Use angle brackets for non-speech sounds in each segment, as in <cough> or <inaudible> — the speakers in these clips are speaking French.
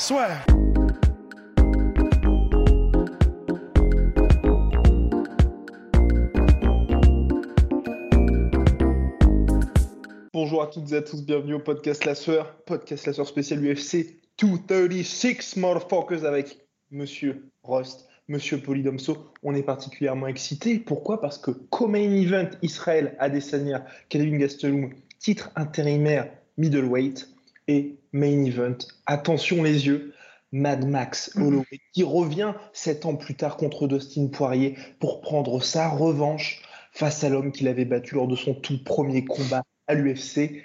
Swear. Bonjour à toutes et à tous, bienvenue au podcast La Sueur, podcast La Sueur spécial UFC 236 motherfuckers avec Monsieur Rust, Monsieur Polydomso. On est particulièrement excités. Pourquoi? Parce que co-main event Israël Adesanya, Calvin Gastelum, titre intérimaire middleweight et main event. Attention les yeux. Mad Max Holloway qui revient sept ans plus tard contre Dustin Poirier pour prendre sa revanche face à l'homme qu'il avait battu lors de son tout premier combat à l'UFC.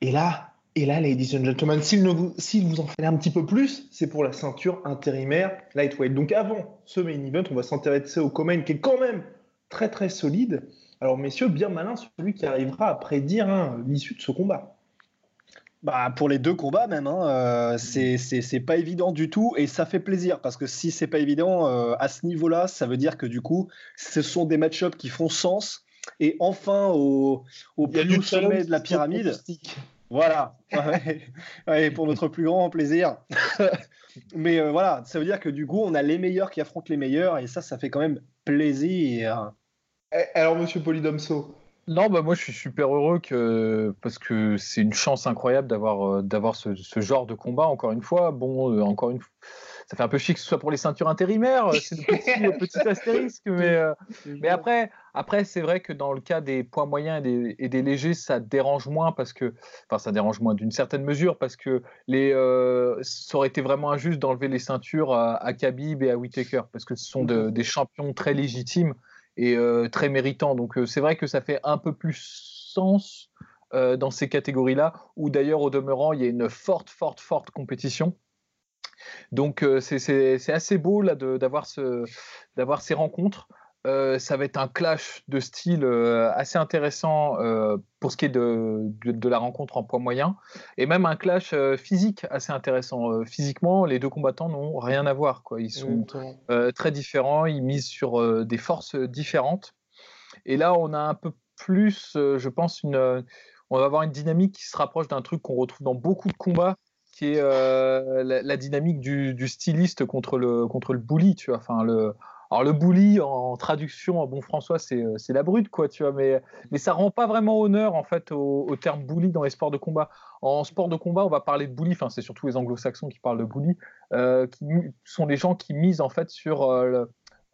Et là, et là, ladies and gentlemen, s'il vous, vous en fallait un petit peu plus, c'est pour la ceinture intérimaire lightweight. Donc avant ce main event, on va s'intéresser au Comain qui est quand même très très solide. Alors messieurs, bien malin celui qui arrivera à prédire hein, l'issue de ce combat. Bah, pour les deux combats même, hein, euh, c'est pas évident du tout et ça fait plaisir parce que si c'est pas évident euh, à ce niveau-là, ça veut dire que du coup, ce sont des match-ups qui font sens et enfin au, au plus haut sommet de la pyramide. Voilà, <laughs> ouais, pour notre plus grand plaisir. <laughs> Mais euh, voilà, ça veut dire que du coup, on a les meilleurs qui affrontent les meilleurs et ça, ça fait quand même plaisir. Eh, alors, monsieur Polydomso, non, bah moi je suis super heureux que parce que c'est une chance incroyable d'avoir euh, d'avoir ce, genre de combat encore une fois. Bon, euh, encore une fois, ça fait un peu chic que ce soit pour les ceintures intérimaires, c'est le petit, petit <laughs> astérisque, mais euh, mais après après c'est vrai que dans le cas des poids moyens et des, légers, ça dérange moins parce que enfin ça dérange moins d'une certaine mesure parce que les ça aurait été vraiment injuste d'enlever les ceintures à, à Khabib et à Whitaker parce que ce sont des champions très légitimes et euh, très méritant. Donc euh, c'est vrai que ça fait un peu plus sens euh, dans ces catégories-là, où d'ailleurs au demeurant il y a une forte, forte, forte compétition. Donc c'est assez beau là d'avoir ce, ces rencontres. Euh, ça va être un clash de style euh, assez intéressant euh, pour ce qui est de, de, la rencontre en poids moyen, et même un clash physique assez intéressant. physiquement, les deux combattants n'ont rien à voir. Quoi. Ils sont très différents, ils misent sur des forces différentes. Et là, on a un peu plus, je pense, une, on va avoir une dynamique qui se rapproche d'un truc qu'on retrouve dans beaucoup de combats, qui est la, dynamique du, du, styliste contre le, contre le bully. Tu vois. Enfin, le, alors le bully en traduction en bon François euh, c'est la brute quoi tu vois mais mais ça rend pas vraiment honneur en fait au, terme bully dans les sports de combat. En sport de combat on va parler de bully enfin c'est surtout les anglo-saxons qui parlent de bully euh, qui sont les gens qui misent en fait sur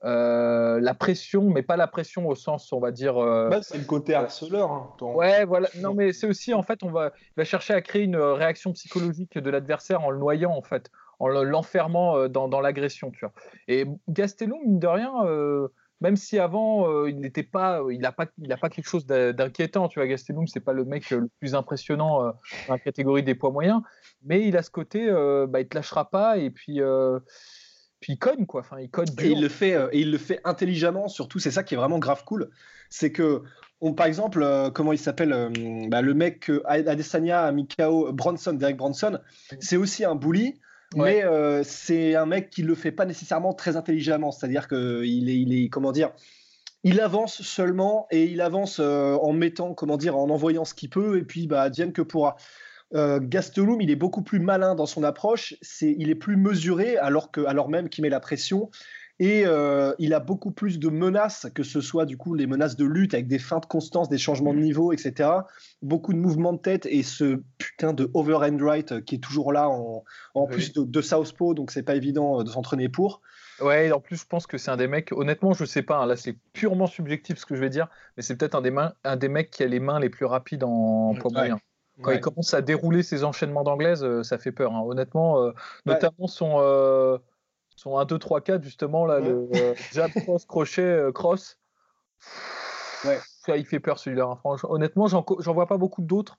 euh, la pression, mais pas la pression au sens, on va dire. Bah, c'est le côté harceleur. Hein, ouais, voilà. Non, mais c'est aussi, en fait, on va, va, chercher à créer une réaction psychologique de l'adversaire en le noyant, en fait en l'enfermant euh, dans, l'agression. Tu vois. Et Gastelum, mine de rien, euh, même si avant euh, il n'était pas, il n'a pas, il a pas quelque chose d'inquiétant. Tu vois, Gastelum, c'est pas le mec le plus impressionnant dans la catégorie des poids moyens, mais il a ce côté, bah, il te lâchera pas et puis. puis il cogne quoi, enfin il cogne. Et il le fait, et il le fait intelligemment. Surtout, c'est ça qui est vraiment grave cool, c'est que on, par exemple, comment il s'appelle, bah, le mec Adesanya Mikao Bronson, Derek Bronson, c'est aussi un bully, mais euh, c'est un mec qui le fait pas nécessairement très intelligemment. C'est-à-dire qu'il est, il est, comment dire, il avance seulement et il avance euh, en mettant, comment dire, en envoyant ce qu'il peut et puis bah que pourra. Euh, Gastelum, il est beaucoup plus malin dans son approche. C'est, il est plus mesuré alors que, alors même qu'il met la pression. Et euh, il a beaucoup plus de menaces, que ce soit du coup les menaces de lutte avec des feintes constantes, des changements de mm. niveau, etc. Beaucoup de mouvements de tête et ce putain de overhand right euh, qui est toujours là en, plus de, de Southpaw, donc c'est pas évident euh, de s'entraîner pour. Ouais, en plus, je pense que c'est un des mecs, honnêtement, je sais pas, hein, là c'est purement subjectif ce que je vais dire, mais c'est peut-être un, des un des mecs qui a les mains les plus rapides en poids moyen. Quand il commence à dérouler ses enchaînements d'anglaise, ça fait peur. Hein. Honnêtement, notamment son, son 1, 2, 3, 4, justement, là, le euh, jab, cross, crochet, euh, cross. Ouais. Ça, il fait peur celui-là. Hein. Franchement, honnêtement, j'en vois pas beaucoup d'autres.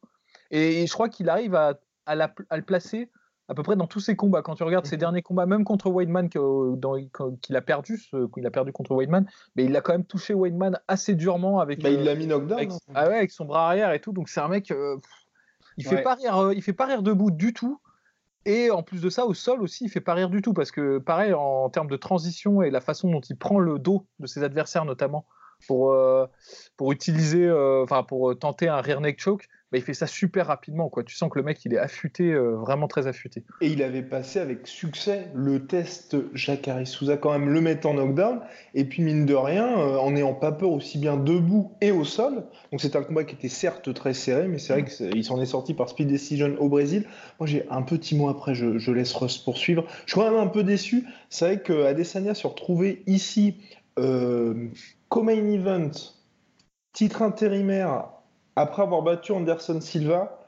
Et, je crois qu'il arrive à à, le placer à peu près dans tous ses combats. Quand tu regardes ses mhm. derniers combats, même contre Weidman qu'il a perdu, qu'il a perdu contre Weidman, mais il a quand même touché Weidman assez durement avec. Bah, il l'a mis knockdown. Avec, hein. ah ouais, avec son bras arrière et tout. Donc c'est un mec, euh, il fait pas rire, euh, il fait pas rire debout du tout. Et en plus de ça, au sol aussi, il fait pas rire du tout parce que pareil en termes de transition et la façon dont il prend le dos de ses adversaires notamment pour euh, pour utiliser, enfin pour tenter un rear neck choke bah, il fait ça super rapidement. Quoi. Tu sens que le mec, il est affûté, euh, vraiment très affûté. Et il avait passé avec succès le test Jacare Souza, quand même le mettre en knockdown. Et puis, mine de rien, euh, en n'ayant pas peur aussi bien debout et au sol. Donc, c'est un combat qui était certes très serré, mais c'est vrai qu'il s'en est sorti par speed decision au Brésil. Moi, j'ai un petit mot après, je, laisse Russ poursuivre. Je suis quand même un peu déçu. C'est vrai qu'Adesanya se retrouvait ici, euh, co-main event, titre intérimaire après avoir battu Anderson Silva,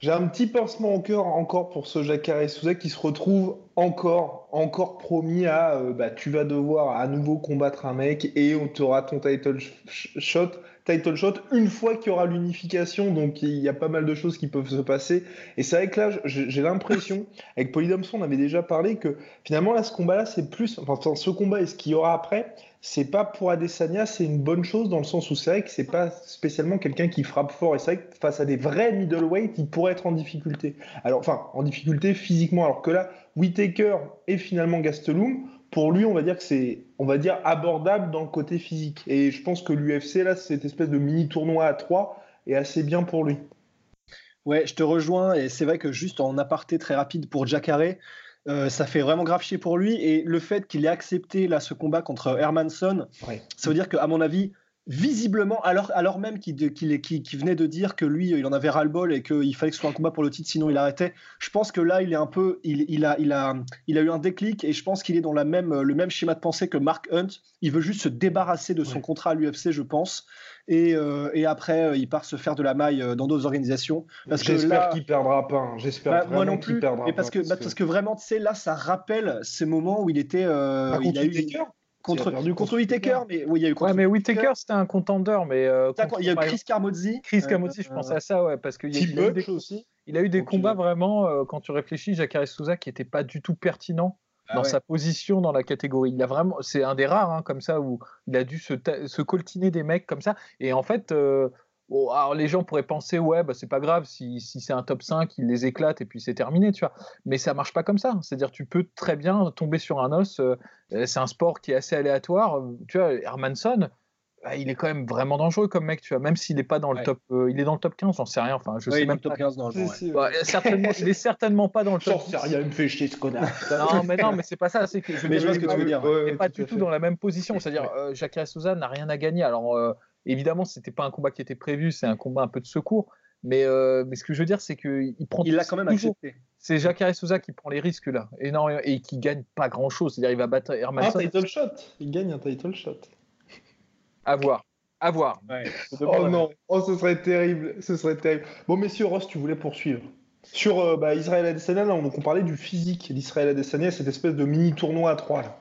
j'ai un petit pincement au cœur encore pour ce Jacare Souza qui se retrouve encore, encore promis à euh, bah, tu vas devoir à nouveau combattre un mec et on t'aura ton title shot, title shot une fois qu'il y aura l'unification. Donc il y a pas mal de choses qui peuvent se passer. Et c'est vrai que là, j'ai l'impression, avec Polydomson, on avait déjà parlé que finalement là, ce combat-là, c'est plus, enfin ce combat et ce qu'il y aura après, c'est pas pour Adesanya, c'est une bonne chose dans le sens où c'est vrai que c'est pas spécialement quelqu'un qui frappe fort. Et c'est vrai que face à des vrais middleweight, il pourrait être en difficulté. Alors, enfin, en difficulté physiquement. Alors que là, Whitaker et finalement Gastelum, pour lui, on va dire que c'est, abordable dans le côté physique. Et je pense que l'UFC, là, cette espèce de mini tournoi à 3 est assez bien pour lui. Ouais, je te rejoins. Et c'est vrai que juste en aparté très rapide pour Jacare, euh, ça fait vraiment grave chier pour lui. Et le fait qu'il ait accepté là, ce combat contre Hermanson, ça veut dire qu'à mon avis, visiblement, alors, alors même qu'il venait de dire que lui, il en avait ras-le-bol et qu'il fallait que ce soit un combat pour le titre, sinon il arrêtait. Je pense que là, il est un peu, il, a, il, a, il a eu un déclic et je pense qu'il est dans la même, le même schéma de pensée que Mark Hunt. Il veut juste se débarrasser de son contrat à l'UFC, je pense. Et, euh, et, après, euh, il part se faire de la maille euh, dans d'autres organisations. J'espère qu'il perdra pas. Hein. J'espère bah, moi non plus. Perdra parce, que, bah, parce, que... vraiment, tu sais, là, ça rappelle ces moments où il était. Euh, il a eu contre, contre Whitaker, mais oui, il y a eu contre ouais, mais Whitaker, c'était un contender, mais il y a eu Chris Carmozzi. Chris Carmozzi, je pensais à ça, ouais, parce qu'il il, a eu des, aussi. il a eu des combats vraiment, quand tu réfléchis, Jacare Souza, qui n'était pas du tout pertinent ah dans sa position dans la catégorie. Il a vraiment, c'est un des rares hein, comme ça où il a dû se, se, coltiner des mecs comme ça. Et en fait, euh, alors les gens pourraient penser ouais, bah c'est pas grave si, si c'est un top 5, il les éclate et puis c'est terminé, tu vois. Mais ça marche pas comme ça. C'est-à-dire tu peux très bien tomber sur un os. Euh, c'est un sport qui est assez aléatoire. Tu vois, Hermanson bah, il est quand même vraiment dangereux comme mec, tu vois, même s'il n'est pas dans le top, euh, il est dans le top 15, j'en sais rien, enfin, je sais même top 15 dans le bah, certainement, il est certainement pas dans le top. J'en sais rien, il me fait chier ce connard. non, mais non, mais c'est pas ça, c'est que je mais je vois ce que tu veux dire. Il n'est pas du tout dans la même position, c'est-à-dire euh, Jacques Souza n'a rien à gagner. Alors euh, évidemment, c'était pas un combat qui était prévu, c'est un combat un peu de secours, mais, euh, mais ce que je veux dire, c'est qu'il prend. Il l'a quand même accepté. C'est Jacques Souza qui prend les risques là, énormément, et qui gagne pas grand chose. C'est-à-dire, il va battre Hermanson. Un title shot, il gagne un title shot. À voir. À voir. oh non, oh, ce serait terrible, ce serait terrible. Bon, messieurs, Ross, tu voulais poursuivre. Sur euh, bah, Israël Adesanya, donc on parlait du physique d'Israël Adesanya, cette espèce de mini tournoi à trois. Là.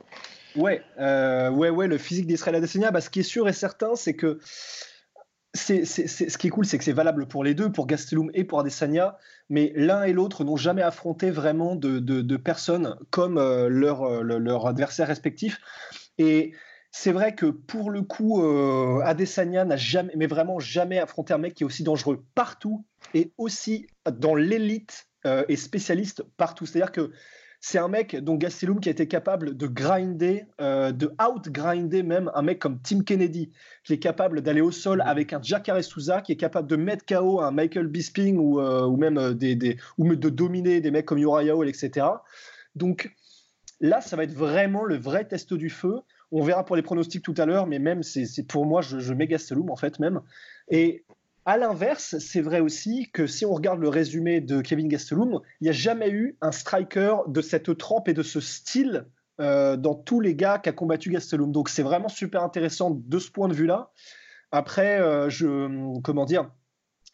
Ouais, euh, ouais, ouais, le physique d'Israël Adesanya, bah, ce qui est sûr et certain, c'est que c'est, ce qui est cool, c'est que c'est valable pour les deux, pour Gastelum et pour Adesanya, mais l'un et l'autre n'ont jamais affronté vraiment de, de, personnes comme euh, leur, leur adversaire respectif. Et c'est vrai que pour le coup, euh, Adesanya n'a jamais, mais vraiment jamais affronté un mec qui est aussi dangereux partout et aussi dans l'élite euh, et spécialiste partout. C'est-à-dire que c'est un mec dont Gastelum qui a été capable de grinder, euh, de out-grinder même un mec comme Tim Kennedy, qui est capable d'aller au sol avec un Jacare Souza, qui est capable de mettre KO un Michael Bisping ou, ou même des, ou de dominer des mecs comme Uriah Hall, etc. Donc là, ça va être vraiment le vrai test du feu. On verra pour les pronostics tout à l'heure, mais même, c'est pour moi, je, je mets Gastelum en fait même. Et à l'inverse, c'est vrai aussi que si on regarde le résumé de Kevin Gastelum, il n'y a jamais eu un striker de cette trempe et de ce style euh, dans tous les gars qui a combattu Gastelum. Donc c'est vraiment super intéressant de ce point de vue-là. Après, euh, comment dire,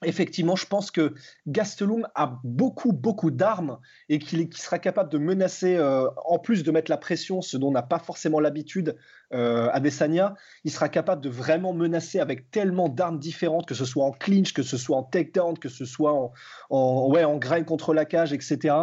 effectivement, je pense que Gastelum a beaucoup, beaucoup d'armes et qu'il sera capable de menacer, euh, en plus de mettre la pression, ce dont n'a pas forcément l'habitude euh, Adesanya, il sera capable de vraiment menacer avec tellement d'armes différentes, que ce soit en clinch, que ce soit en takedown, que ce soit en, en, ouais, en grain contre la cage, etc.,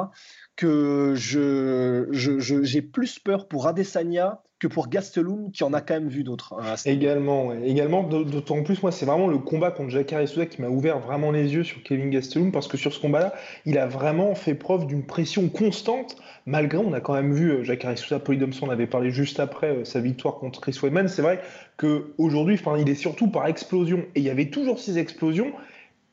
que je, j'ai plus peur pour Adesanya que pour Gastelum, qui en a quand même vu d'autres. Hein, également, également d'autant plus, moi, c'est vraiment le combat contre Jacare Souza qui m'a ouvert vraiment les yeux sur Kevin Gastelum, parce que sur ce combat-là, il a vraiment fait preuve d'une pression constante, malgré, on a quand même vu euh, Jacare Souza, Polydomson on avait parlé juste après euh, sa victoire contre Chris Weidman, c'est vrai qu'aujourd'hui, il est surtout par explosion, et il y avait toujours ces explosions,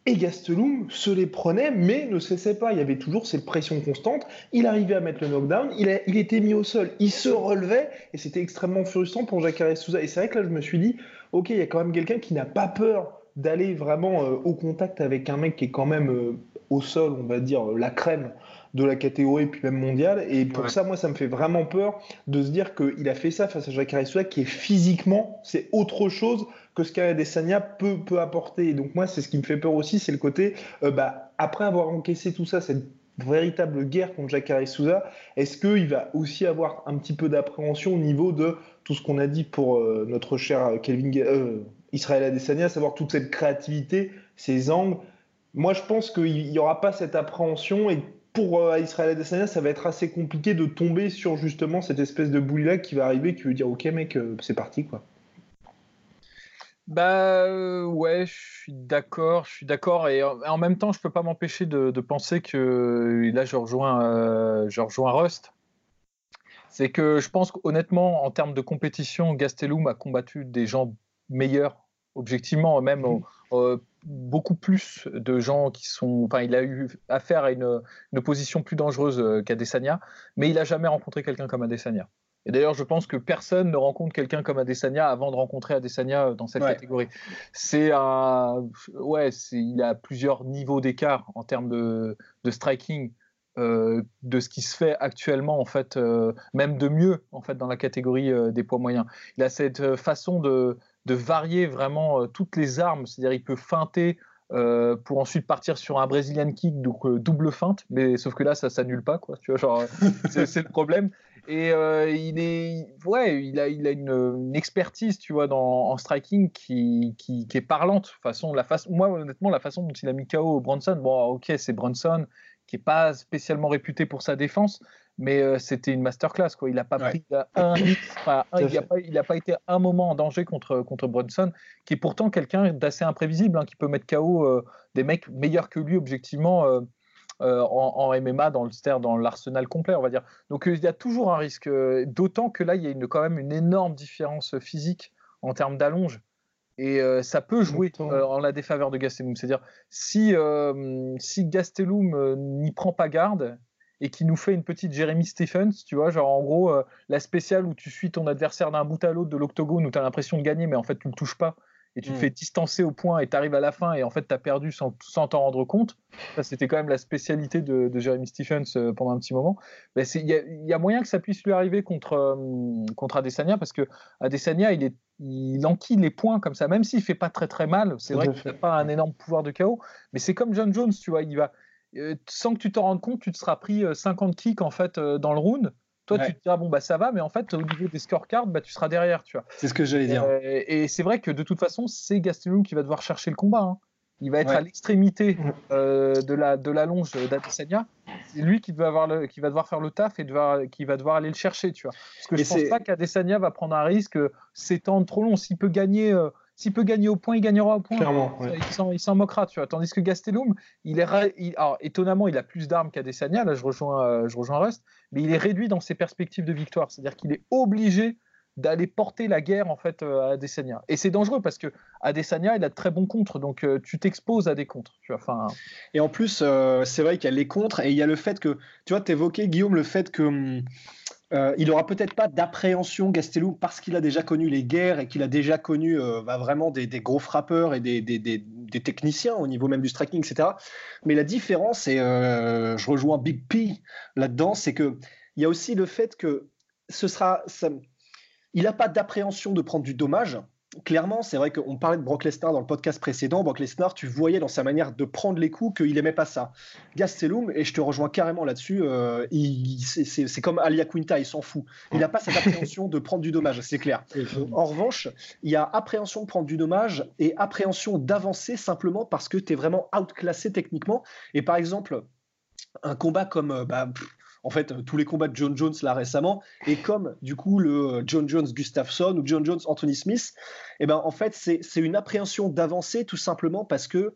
et Gastelum se les prenait, mais ne cessait pas. Il y avait toujours cette pression constante. Il arrivait à mettre le knockdown, il, il était mis au sol, il se relevait, et c'était extrêmement frustrant pour Jacare Souza. Et c'est vrai que là, je me suis dit, ok, il y a quand même quelqu'un qui n'a pas peur d'aller vraiment euh, au contact avec un mec qui est quand même euh, au sol, on va dire, euh, la crème de la catégorie, puis même mondiale. Et pour ça, moi, ça me fait vraiment peur de se dire qu'il a fait ça face à Jacare Souza, qui est physiquement, c'est autre chose que ce qu'Adesanya peut, peut apporter. Et donc moi, c'est ce qui me fait peur aussi, c'est le côté, euh, bah, après avoir encaissé tout ça, cette véritable guerre contre Jacare Souza, est-ce qu'il va aussi avoir un petit peu d'appréhension au niveau de tout ce qu'on a dit pour euh, notre cher Kelvin euh, Israël Adesanya, savoir toute cette créativité, ces angles? Moi, je pense qu'il n'y aura pas cette appréhension et pour Israël Adesanya, ça va être assez compliqué de tomber sur justement cette espèce de bouille-là qui va arriver, qui veut dire ok mec, c'est parti quoi. Bah euh, ouais, je suis d'accord, je suis d'accord, et en, même temps, je peux pas m'empêcher de, penser que là, je rejoins, euh, je rejoins Rust. C'est que je pense qu'honnêtement, en termes de compétition, Gastelum a combattu des gens meilleurs, objectivement, même beaucoup plus de gens qui sont. Enfin, il a eu affaire à une, une opposition plus dangereuse euh, qu'Adesanya, mais il a jamais rencontré quelqu'un comme Adesanya. Et d'ailleurs, je pense que personne ne rencontre quelqu'un comme Adesanya avant de rencontrer Adesanya dans cette catégorie. C'est un, ouais, il a plusieurs niveaux d'écart en termes de, striking. Euh, de ce qui se fait actuellement en fait euh, même de mieux en fait dans la catégorie euh, des poids moyens il a cette façon de, de varier vraiment toutes les armes c'est-à-dire il peut feinter pour ensuite partir sur un Brazilian kick, donc double feinte, mais sauf que là ça s'annule pas, quoi. Tu vois, genre <laughs> c'est le problème. Et euh, il est, ouais, il a, il a une, expertise, tu vois, dans, en striking qui, qui, est parlante. Façon, la façon, moi, honnêtement, la façon dont il a mis KO Bronson, bon, ok, c'est Bronson qui est pas spécialement réputé pour sa défense, mais euh, c'était une masterclass, quoi. Il n'a pas pris un, <coughs> il n'a pas, été un moment en danger contre contre Bronson, qui est pourtant quelqu'un d'assez imprévisible, hein, qui peut mettre KO euh, des mecs meilleurs que lui objectivement euh, en, MMA dans le dans l'arsenal complet, on va dire. Donc il y a toujours un risque, d'autant que là il y a une, quand même une énorme différence physique en termes d'allonge. Et ça peut jouer en la défaveur de Gastelum. C'est-à-dire, si, si Gastelum n'y prend pas garde et qui nous fait une petite Jeremy Stephens, tu vois, genre en gros, la spéciale où tu suis ton adversaire d'un bout à l'autre de l'octogone où tu as l'impression de gagner, mais en fait tu ne le touches pas et tu te mm. fais distancer au point et tu arrives à la fin et en fait tu as perdu sans t'en rendre compte. Ça, c'était quand même la spécialité de, de Jeremy Stephens euh, pendant un petit moment. Il y, a moyen que ça puisse lui arriver contre, euh, contre Adesanya parce que Adesanya, il, est, il enquille les points comme ça, même s'il fait pas très très mal. C'est vrai qu'il n'a pas un énorme pouvoir de chaos, mais c'est comme John Jones, tu vois, il va. Euh, sans que tu t'en rendes compte, tu te seras pris 50 kicks en fait dans le round toi, tu te diras, bon, bah ça va, mais en fait, au niveau des scorecards, bah, tu seras derrière, tu vois. C'est ce que j'allais dire. Euh, et c'est vrai que de toute façon, c'est Gastelum qui va devoir chercher le combat. Hein. Il va être à l'extrémité euh, de, la, de la longe d'Adesanya. C'est lui qui, va avoir le, qui va devoir faire le taf et qui va devoir aller le chercher, tu vois. Parce que je ne pense pas qu'Adesanya va prendre un risque, s'étendre trop long. S'il peut gagner. Euh, s'il peut gagner au point, il gagnera au point. Clairement, Il s'en moquera, tu vois. Tandis que Gastelum, il est, alors, étonnamment, il a plus d'armes qu'Adesanya. Là, je rejoins, euh, je rejoins Rust, mais il est réduit dans ses perspectives de victoire. C'est-à-dire qu'il est obligé d'aller porter la guerre en fait euh, à Adesanya. Et c'est dangereux parce que Adesanya, il a de très bons contres, donc euh, tu t'exposes à des contres. Tu vois, enfin. Et en plus, c'est vrai qu'il y a les contres et il y a le fait que, tu vois, tu évoquais Guillaume le fait que hum, euh, il n'aura peut-être pas d'appréhension, Gastelum, parce qu'il a déjà connu les guerres et qu'il a déjà connu euh, bah, vraiment des, gros frappeurs et des, techniciens au niveau même du striking, etc. Mais la différence, et euh, je rejoins Big P là-dedans, c'est qu'il y a aussi le fait que ce sera. il n'a pas d'appréhension de prendre du dommage, clairement, c'est vrai qu'on parlait de Brock Lesnar dans le podcast précédent. Brock Lesnar, tu voyais dans sa manière de prendre les coups qu'il aimait pas ça. Gastelum, et je te rejoins carrément là-dessus, euh, c'est comme Alia Quinta, il s'en fout. Il n'a pas cette appréhension de prendre du dommage, c'est clair. En revanche, il y a appréhension de prendre du dommage et appréhension d'avancer simplement parce que tu es vraiment outclassé techniquement. Et par exemple, un combat comme euh, bah, en fait euh, tous les combats de John Jones là récemment et comme du coup le euh, John Jones Gustafsson ou John Jones Anthony Smith eh ben en fait c'est une appréhension d'avancer tout simplement parce que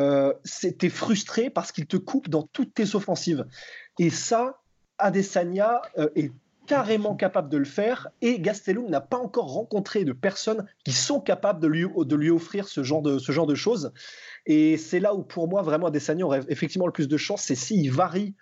euh, c'était frustré parce qu'il te coupe dans toutes tes offensives et ça Adesanya est carrément capable de le faire et Gastelum n'a pas encore rencontré de personnes qui sont capables de lui, de lui offrir ce genre de, ce genre de choses. Et c'est là où, pour moi, vraiment, Adesanya aurait effectivement le plus de chance, c'est s'il varie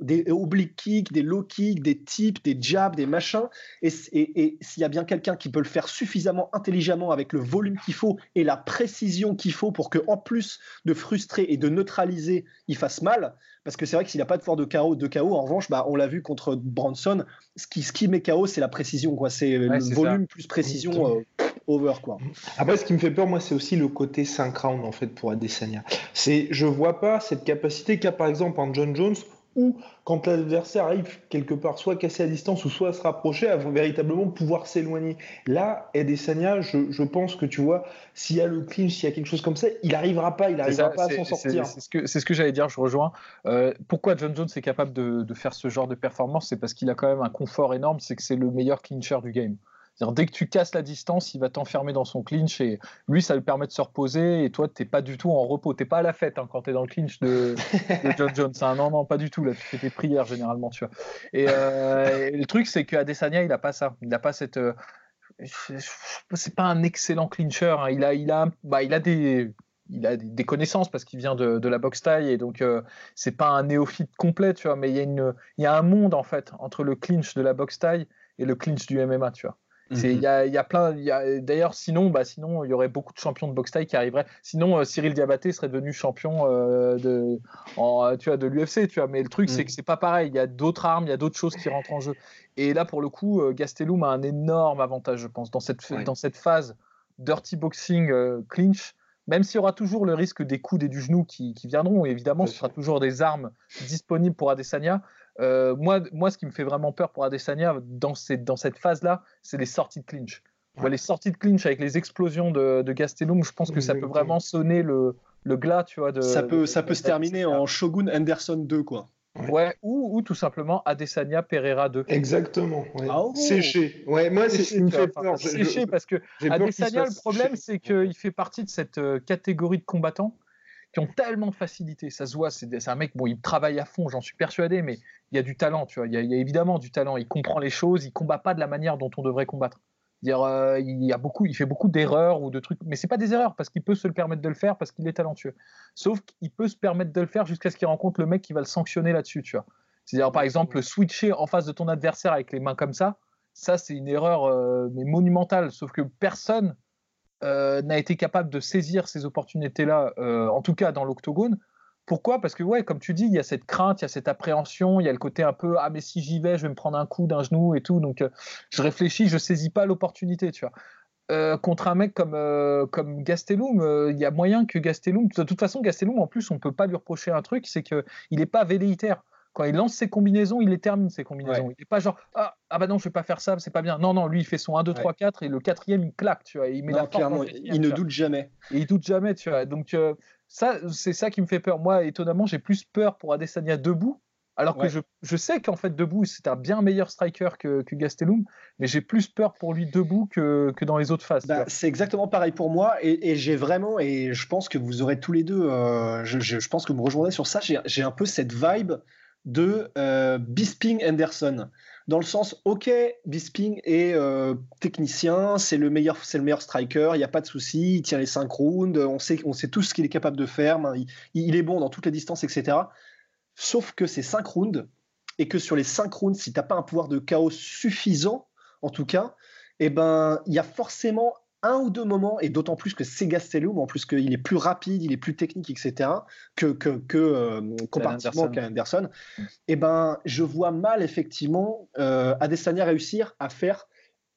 des oblique kicks, des low kicks, des tips, des jabs, des machins. Et, s'il y a bien quelqu'un qui peut le faire suffisamment intelligemment avec le volume qu'il faut et la précision qu'il faut pour que, en plus de frustrer et de neutraliser, il fasse mal. Parce que c'est vrai que s'il n'a pas de force de KO, de KO, en revanche, bah, on l'a vu contre Bronson, ce qui, ce qui met KO, c'est la précision. C'est le volume plus précision. Euh, over quoi. Après, ce qui me fait peur, moi, c'est aussi le côté 5 rounds en fait pour Adesanya. C'est, je vois pas cette capacité qu'a par exemple en John Jones ou quand l'adversaire arrive quelque part soit casser à distance ou soit à se rapprocher, à véritablement pouvoir s'éloigner. Là, Adesanya, je, je pense que tu vois, s'il y a le clinch, s'il y a quelque chose comme ça, il n'arrivera pas, il n'arrivera pas à s'en sortir. C'est ce que, ce que j'allais dire, je rejoins. Euh, pourquoi John Jones est capable de, de faire ce genre de performance C'est parce qu'il a quand même un confort énorme, c'est que c'est le meilleur clincher du game dès que tu casses la distance, il va t'enfermer dans son clinch et lui, ça lui permet de se reposer. Et toi, tu n'es pas du tout en repos. Tu n'es pas à la fête hein, quand tu es dans le clinch de, <laughs> John Jones. Hein. Non, non, pas du tout. Là, tu fais tes prières généralement, tu vois. Et, euh, le truc, c'est qu'Adesanya, il n'a pas ça. Il n'a pas cette. Euh, c'est pas un excellent clincher. Hein. Il, a, il, a, bah, il a des il a des connaissances parce qu'il vient de, la boxe taille et donc euh, c'est pas un néophyte complet, tu vois, mais il y, a une, il y a un monde en fait entre le clinch de la boxe taille et le clinch du MMA, tu vois. Mhm. Il y, a, y, a, plein. D'ailleurs, sinon, bah, sinon, il y aurait beaucoup de champions de boxe taille qui arriveraient. Sinon, euh, Cyril Diabaté serait devenu champion euh, de, en, tu vois, de l'UFC, tu vois. Mais le truc, c'est mhm. que c'est pas pareil. Il y a d'autres armes, il y a d'autres choses qui rentrent en jeu. Et là, pour le coup, euh, Gastelum a un énorme avantage, je pense, dans cette, dans cette phase dirty boxing clinch. Même s'il y aura toujours le risque des coudes et du genou qui, qui viendront, évidemment, ce sera toujours des armes disponibles pour Adesanya. Euh, moi, moi, ce qui me fait vraiment peur pour Adesanya dans, dans cette phase-là, c'est les sorties de clinch. les sorties de clinch avec les explosions de, de Gastelum, je pense que ça peut vraiment sonner le, le glas, tu vois. De, ça peut, ça peut se terminer en Shogun Anderson 2, quoi. Ouais, ou, ou, tout simplement Adesanya Pereira 2. Exactement. Ah, oh. Séché. Ouais, moi, c'est ce qui me fait peur. Séché parce que Adesanya, le problème, c'est qu'il fait partie de cette euh, catégorie de combattants qui ont tellement de facilité. Ça se voit, c'est un mec, bon, il travaille à fond, j'en suis persuadé, mais il y a du talent, tu vois. Il y, a, évidemment du talent. Il comprend les choses, il combat pas de la manière dont on devrait combattre. Dire, euh, il, y a beaucoup, il fait beaucoup d'erreurs ou de trucs, mais c'est pas des erreurs parce qu'il peut se le permettre de le faire parce qu'il est talentueux. Sauf qu'il peut se permettre de le faire jusqu'à ce qu'il rencontre le mec qui va le sanctionner là-dessus, tu vois. C'est-à-dire, par exemple, switcher en face de ton adversaire avec les mains comme ça, ça, c'est une erreur euh, mais monumentale. Sauf que personne euh, n'a été capable de saisir ces opportunités-là, euh, en tout cas dans l'octogone. Pourquoi? Parce que, ouais, comme tu dis, il y a cette crainte, il y a cette appréhension, il y a le côté un peu Ah, mais si j'y vais, je vais me prendre un coup d'un genou et tout. Donc, euh, je réfléchis, je saisis pas l'opportunité, tu vois. contre un mec comme, comme Gastelum, il y a moyen que Gastelum. De toute façon, Gastelum, en plus, on peut pas lui reprocher un truc, c'est qu'il n'est pas velléitaire quand il lance ses combinaisons, il les termine ses combinaisons. Il n'est pas genre ah, ah, bah non, je vais pas faire ça, c'est pas bien. Non, non, lui il fait son 1, 2, 3, 4 et le quatrième il claque, tu vois. il met la clairement, il ne doute jamais. Et il doute jamais, tu vois. Donc euh, ça, c'est ça qui me fait peur. Moi, étonnamment, j'ai plus peur pour Adesanya debout. Alors que je, je, sais qu'en fait, debout, c'est un bien meilleur striker que, que Gastelum, mais j'ai plus peur pour lui debout que, que dans les autres phases. Bah, c'est exactement pareil pour moi, et, et j'ai vraiment, et je pense que vous aurez tous les deux, euh, je, je, pense que vous me rejoindrez sur ça, j'ai un peu cette vibe de euh, Bisping Anderson. Dans le sens, ok, Bisping est euh, technicien, c'est le meilleur, c'est le meilleur striker, il n'y a pas de souci, il tient les 5 rounds, on sait, on sait tout ce qu'il est capable de faire, il, est bon dans toutes les distances, etc. Sauf que c'est 5 rounds, et que sur les 5 rounds, si tu n'as pas un pouvoir de chaos suffisant, en tout cas, eh ben, il y a forcément un ou deux moments, et d'autant plus que c'est Gastelum, en plus qu'il est plus rapide, il est plus technique, etc., que, que, que euh, comparativement qu'à Anderson, et eh ben, je vois mal effectivement euh, Adesanya réussir à faire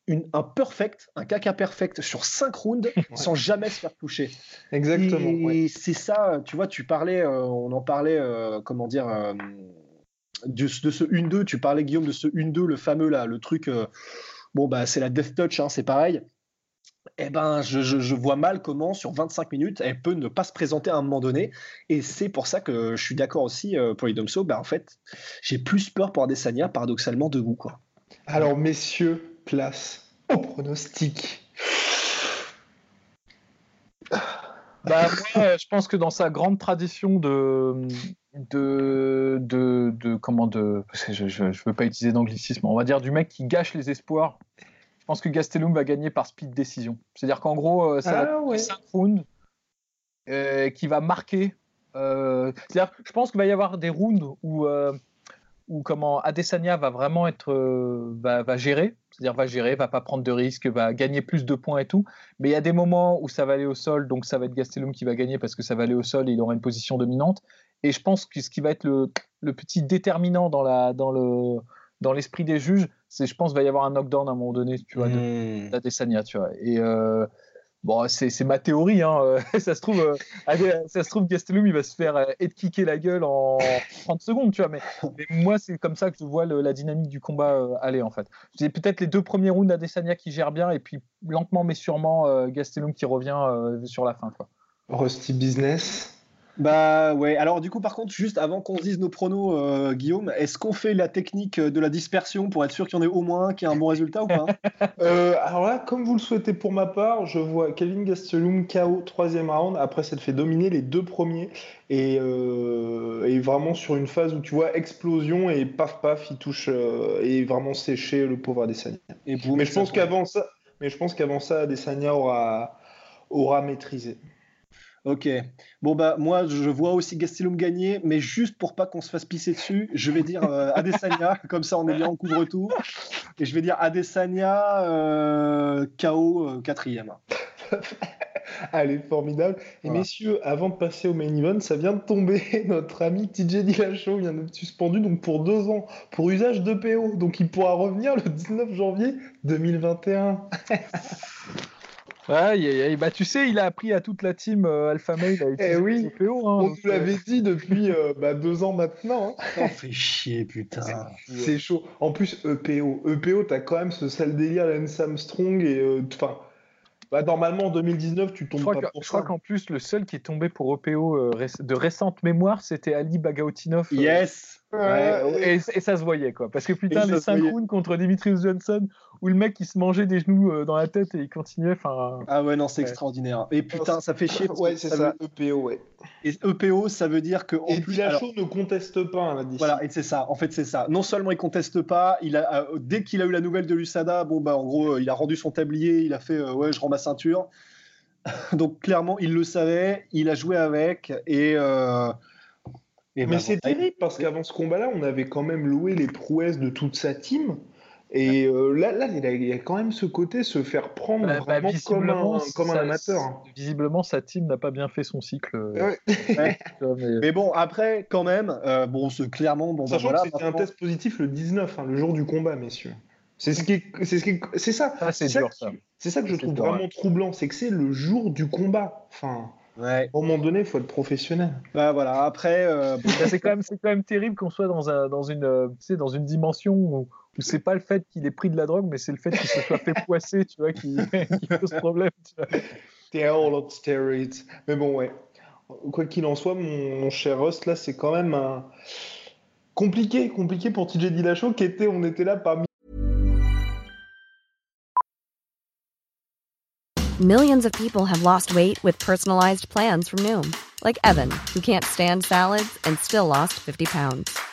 une, un perfect, un caca perfect sur 5 rounds sans jamais se faire toucher. Exactement. Et c'est ça, tu vois, tu parlais, euh, on en parlait, euh, comment dire, de, de, ce 1-2, tu parlais Guillaume de ce 1-2, le fameux là, le truc, bon bah c'est la death touch, hein, c'est pareil. Eh ben, je, je, je, vois mal comment sur 25 minutes elle peut ne pas se présenter à un moment donné, et c'est pour ça que je suis d'accord aussi pour les Domso. Bah en fait, j'ai plus peur pour Adesanya paradoxalement de vous quoi. Alors messieurs, place au pronostic. Bah, moi, je pense que dans sa grande tradition de, de, de, de comment de, je, ne veux pas utiliser d'anglicisme, on va dire du mec qui gâche les espoirs. Je pense que Gastelum va gagner par speed décision. C'est-à-dire qu'en gros, ça ah, ouais. 5 rounds euh, qui va marquer. Euh, c'est-à-dire, je pense qu'il va y avoir des rounds où euh, où comment Adesanya va vraiment être euh, va, va, gérer, c'est-à-dire va gérer, va pas prendre de risques, va gagner plus de points et tout. Mais il y a des moments où ça va aller au sol, donc ça va être Gastelum qui va gagner parce que ça va aller au sol et il aura une position dominante. Et je pense que ce qui va être le, le petit déterminant dans la dans le dans l'esprit des juges, c'est je pense va y avoir un knockdown à un moment donné, tu vois, mmh. d'Adesanya, tu vois. Et euh, Bon, c'est ma théorie, hein. <laughs> ça se trouve, euh, ça se trouve, Gastelum, il va se faire euh, kicker la gueule en <laughs> 30 secondes, tu vois. Mais, moi, c'est comme ça que je vois le, la dynamique du combat euh, aller, en fait. C'est peut-être les deux premiers rounds d'Adesanya qui gèrent bien, et puis lentement mais sûrement euh, Gastelum qui revient sur la fin, quoi. Rusty Business. Bah ouais, alors du coup par contre, juste avant qu'on se dise nos pronos, euh, Guillaume, est-ce qu'on fait la technique de la dispersion pour être sûr qu'il y en ait au moins un qui ait un bon résultat ou pas <laughs> euh, Alors là, comme vous le souhaitez pour ma part, je vois Kevin Gastelum KO troisième round, après s'être fait dominer les deux premiers, et, euh, et, vraiment sur une phase où tu vois explosion et paf paf, il touche, et vraiment séché le pauvre Adesanya. Et mais, je pense qu'avant ça, mais je pense qu'avant ça, Adesanya aura, aura maîtrisé. Ok. Bon, bah, moi, je vois aussi Gastelum gagner, mais juste pour pas qu'on se fasse pisser dessus, je vais dire euh, Adesanya, <laughs> comme ça on est bien, on couvre tout. Et je vais dire Adesanya euh, KO euh, quatrième. <laughs> Allez, formidable. Et voilà. messieurs, avant de passer au main event, ça vient de tomber. <laughs> Notre ami TJ Dillashaw vient d'être suspendu donc pour deux ans pour usage de PO. Donc il pourra revenir le 19 janvier 2021. Ouais, bah, tu sais, il a appris à toute la team euh, Alpha utiliser eh oui, PO, hein, On nous l'avait dit depuis euh, bah, deux ans maintenant. Hein. On fait chier, putain. C'est chaud. En plus, EPO. EPO, t'as quand même ce sale délire Lance Armstrong et. Euh, enfin. Bah, normalement, en 2019, tu tombes je crois pas que, Je crois qu'en plus, le seul qui est tombé pour EPO euh, de récente mémoire, c'était Ali Bagautinov. Euh, yes ouais, et, et, ça se voyait, quoi. Parce que putain, les 5 rounds contre Dimitrius Johnson, où le mec il se mangeait des genoux euh, dans la tête et il continuait. Enfin. Ah ouais, non, c'est ouais. extraordinaire. Et putain, ça fait chier. ouais, c'est ça, ça veut... EPO, ouais. Et EPO, ça veut dire que. Et puis la alors... chose ne conteste pas, hein, Voilà, et c'est ça. En fait, c'est ça. Non seulement il conteste pas, il a, euh, dès qu'il a eu la nouvelle de l'USADA, bon, bah, en gros, il a rendu son tablier, il a fait, euh, ouais, je rends ma ceinture. <laughs> Donc, clairement, il le savait, il a joué avec, et. Euh... et Mais bah, c'est terrible parce qu'avant ce combat-là, on avait quand même loué les prouesses de toute sa team. Et euh, là, là, il y a quand même ce côté se faire prendre bah, vraiment bah, comme, un, comme un, amateur. Hein. Visiblement, sa team n'a pas bien fait son cycle. Ouais. ouais. <laughs> mais... mais... bon, après, quand même, euh, bon, c'est clairement. Bon, Sachant voilà, que c'était un test positif le 19, hein, le jour du combat, messieurs. C'est ce qui, c'est ce qui, c'est ça. Ah, c'est dur ça. C'est ça que je trouve dur, vraiment ouais. troublant, c'est que c'est le jour du combat. Enfin. Ouais. Un moment donné, il faut être professionnel. Bah voilà. Après, euh, <laughs> c'est quand même, c'est quand même terrible qu'on soit dans un, dans une, euh, tu sais, dans une dimension où c'est pas le fait qu'il ait pris de la drogue, mais c'est le fait qu'il se soit fait <laughs> poisser, tu vois, qui, qui pose problème. T'es all on steroids. Mais bon, ouais. Quoi qu'il en soit, mon, mon cher Rust, là, c'est quand même un... compliqué, compliqué pour TJ Dillashaw, qui était, on était là parmi. Millions of people have lost weight with personalized plans from Noom, like Evan, who can't stand salads and still lost 50 pounds.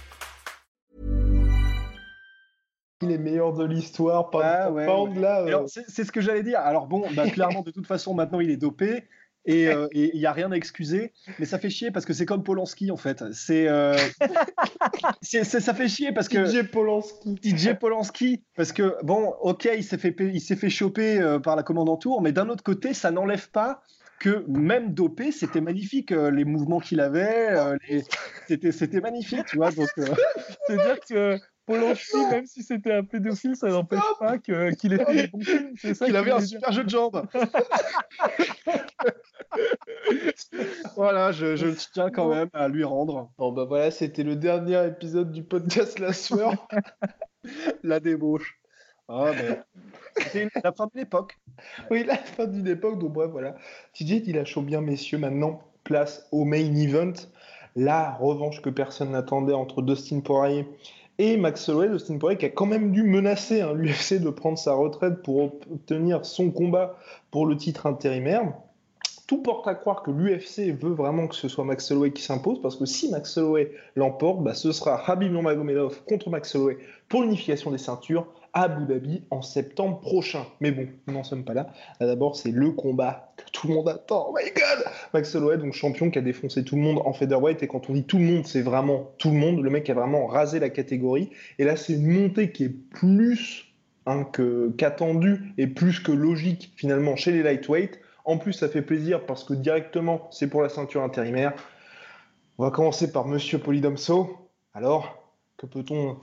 Les meilleurs de l'histoire, par ah, ouais, là. Euh... C'est ce que j'allais dire. Alors bon, bah, clairement, de toute façon, maintenant, il est dopé. et il n'y a rien à excuser. Mais ça fait chier parce que c'est comme Polanski en fait. C'est, ça fait chier parce que DJ Polanski. DJ Polanski, parce que bon, ok, il s'est fait, il s'est fait choper par la commande en tour, mais d'un autre côté, ça n'enlève pas que même dopé, c'était magnifique. les mouvements qu'il avait, c'était, c'était magnifique, tu vois. Donc, c'est-à-dire que Polanski, même si c'était un pédophile, ça n'empêche pas qu'il ait fait des bons films. C'est ça qu'il avait un super jeu de jambes. <laughs> voilà, je, je, tiens quand même à lui rendre. Bon, bah voilà, c'était le dernier épisode du podcast La Sueur. <laughs> la débauche. Ah, ben, C'était la fin d'une époque. Oui, la fin d'une époque. Donc, bref, voilà. TJ, il a chaud bien, messieurs. Maintenant, place au main event. La revanche que personne n'attendait entre Dustin Poirier et Max Holloway, Dustin Poirier, qui a quand même dû menacer hein, l'UFC de prendre sa retraite pour obtenir son combat pour le titre intérimaire. Tout porte à croire que l'UFC veut vraiment que ce soit Max Holloway qui s'impose, parce que si Max Holloway l'emporte, bah, ce sera Habib Nurmagomedov contre Max Holloway pour l'unification des ceintures à Abu Dhabi en septembre prochain. Mais bon, nous n'en sommes pas là. D'abord, c'est le combat que tout le monde attend. Oh my god Max Holloway, donc champion qui a défoncé tout le monde en featherweight. Et quand on dit tout le monde, c'est vraiment tout le monde. Le mec a vraiment rasé la catégorie. Et là, c'est une montée qui est plus hein, qu'attendue et plus que logique finalement chez les lightweight. En plus, ça fait plaisir parce que directement, c'est pour la ceinture intérimaire. On va commencer par Monsieur Polydomso. Alors,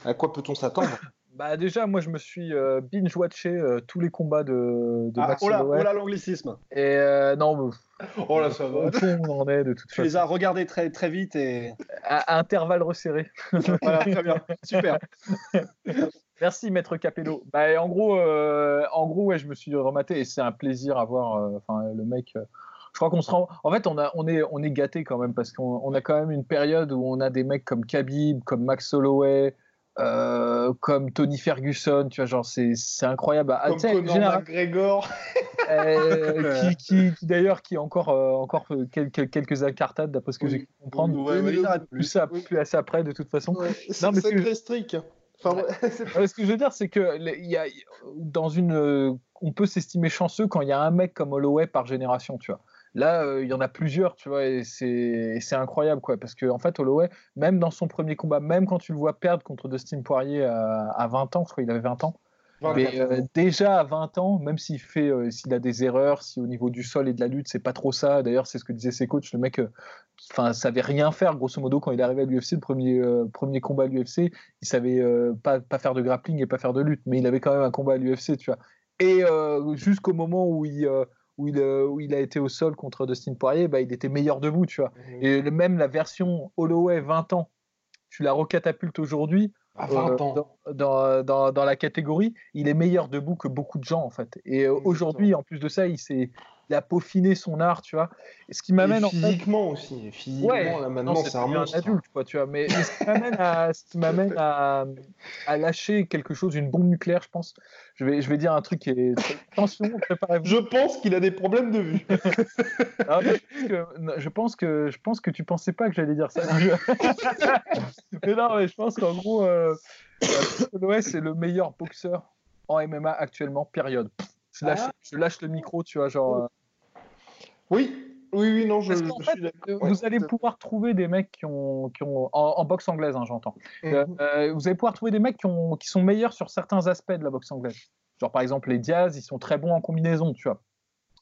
à quoi peut-on s'attendre? Bah déjà, moi je me suis euh, binge-watché euh, tous les combats de, de ah, Max oh là, Holloway. oh là l'anglicisme. Et euh, non, oh là ça va. on en est de toute <laughs> tu façon. les as regardés très, très vite et. À, à intervalles resserrés. <laughs> voilà, très bien. Super. <laughs> Merci maître Capello. Bah, en gros, en gros, ouais, je me suis rematé et c'est un plaisir à voir. Enfin, le mec. je crois qu'on se rend. En fait, on a, on est, on est gâté quand même parce qu'on on a quand même une période où on a des mecs comme Khabib, comme Max Holloway, euh, comme Tony Ferguson. Tu vois, genre c'est, c'est incroyable. Ah, Comme Conor général- McGregor. <laughs> euh, qui, qui, qui d'ailleurs qui a encore, euh, encore quelques, quelques incartades d'après ce que Oui. j'ai pu comprendre. Ouais, Oui, mais n'arrête Plus ça, Oui. plus assez après de toute façon. Ouais, Non, c'est mais c'est très strict. Enfin, <laughs> ouais, ce que je veux dire, c'est que y a, dans une, on peut s'estimer chanceux quand il y a un mec comme Holloway par génération, tu vois. Là, euh, il y en a plusieurs, tu vois, et c'est incroyable, quoi, parce que en fait, Holloway, même dans son premier combat, même quand tu le vois perdre contre Dustin Poirier à, à 20 ans, je crois qu'il avait 20 ans, 24 mais euh, déjà à 20 ans, même s'il fait, euh, s'il a des erreurs, si au niveau du sol et de la lutte, c'est pas trop ça. D'ailleurs, c'est ce que disaient ses coachs. Le mec, euh, enfin, savait rien faire grosso modo quand il est arrivé à l'UFC, le premier euh, premier combat à l'UFC, il savait euh, pas pas faire de grappling et pas faire de lutte, mais il avait quand même un combat à l'UFC, tu vois. Et euh, jusqu'au moment où il euh, où il, euh, où il a été au sol contre Dustin Poirier, bah, il était meilleur debout, tu vois. Mhm. Et même la version Holloway 20 ans, tu la recatapultes aujourd'hui, À 20 euh, ans. dans, dans, dans, dans la catégorie, il est meilleur debout que beaucoup de gens en fait. Et euh, aujourd'hui, en plus de ça, il, s'est- il a peaufiné son art, tu vois. Et ce qui m'amène Et en fait. physiquement aussi. Physiquement, Ouais, là, maintenant, c'est un monstre. adulte, quoi, tu vois. Mais, mais ce qui m'amène à, ce qui m'amène à, à lâcher quelque chose, une bombe nucléaire, je pense. Je vais, je vais dire un truc qui est. Attention, <laughs> préparez-vous. Je pense qu'il a des problèmes de vue. Ah, je, pense que, je pense que tu pensais pas que j'allais dire ça. Je- <laughs> mais non, mais je pense qu'en gros, euh, euh, Holloway, c'est le meilleur boxeur en MMA actuellement. Période. Je lâche, Ah. je lâche le micro, tu vois, genre. Oui, oui, oui, non, je, je suis fait, d'accord. euh, Ouais, vous allez pouvoir trouver des mecs qui ont, qui ont en, en boxe anglaise, hein, j'entends. fait. Euh, Mhm. euh, vous allez pouvoir trouver des mecs qui, ont, qui sont meilleurs sur certains aspects de la boxe anglaise. Genre par exemple les Diaz, ils sont très bons en combinaison, tu vois.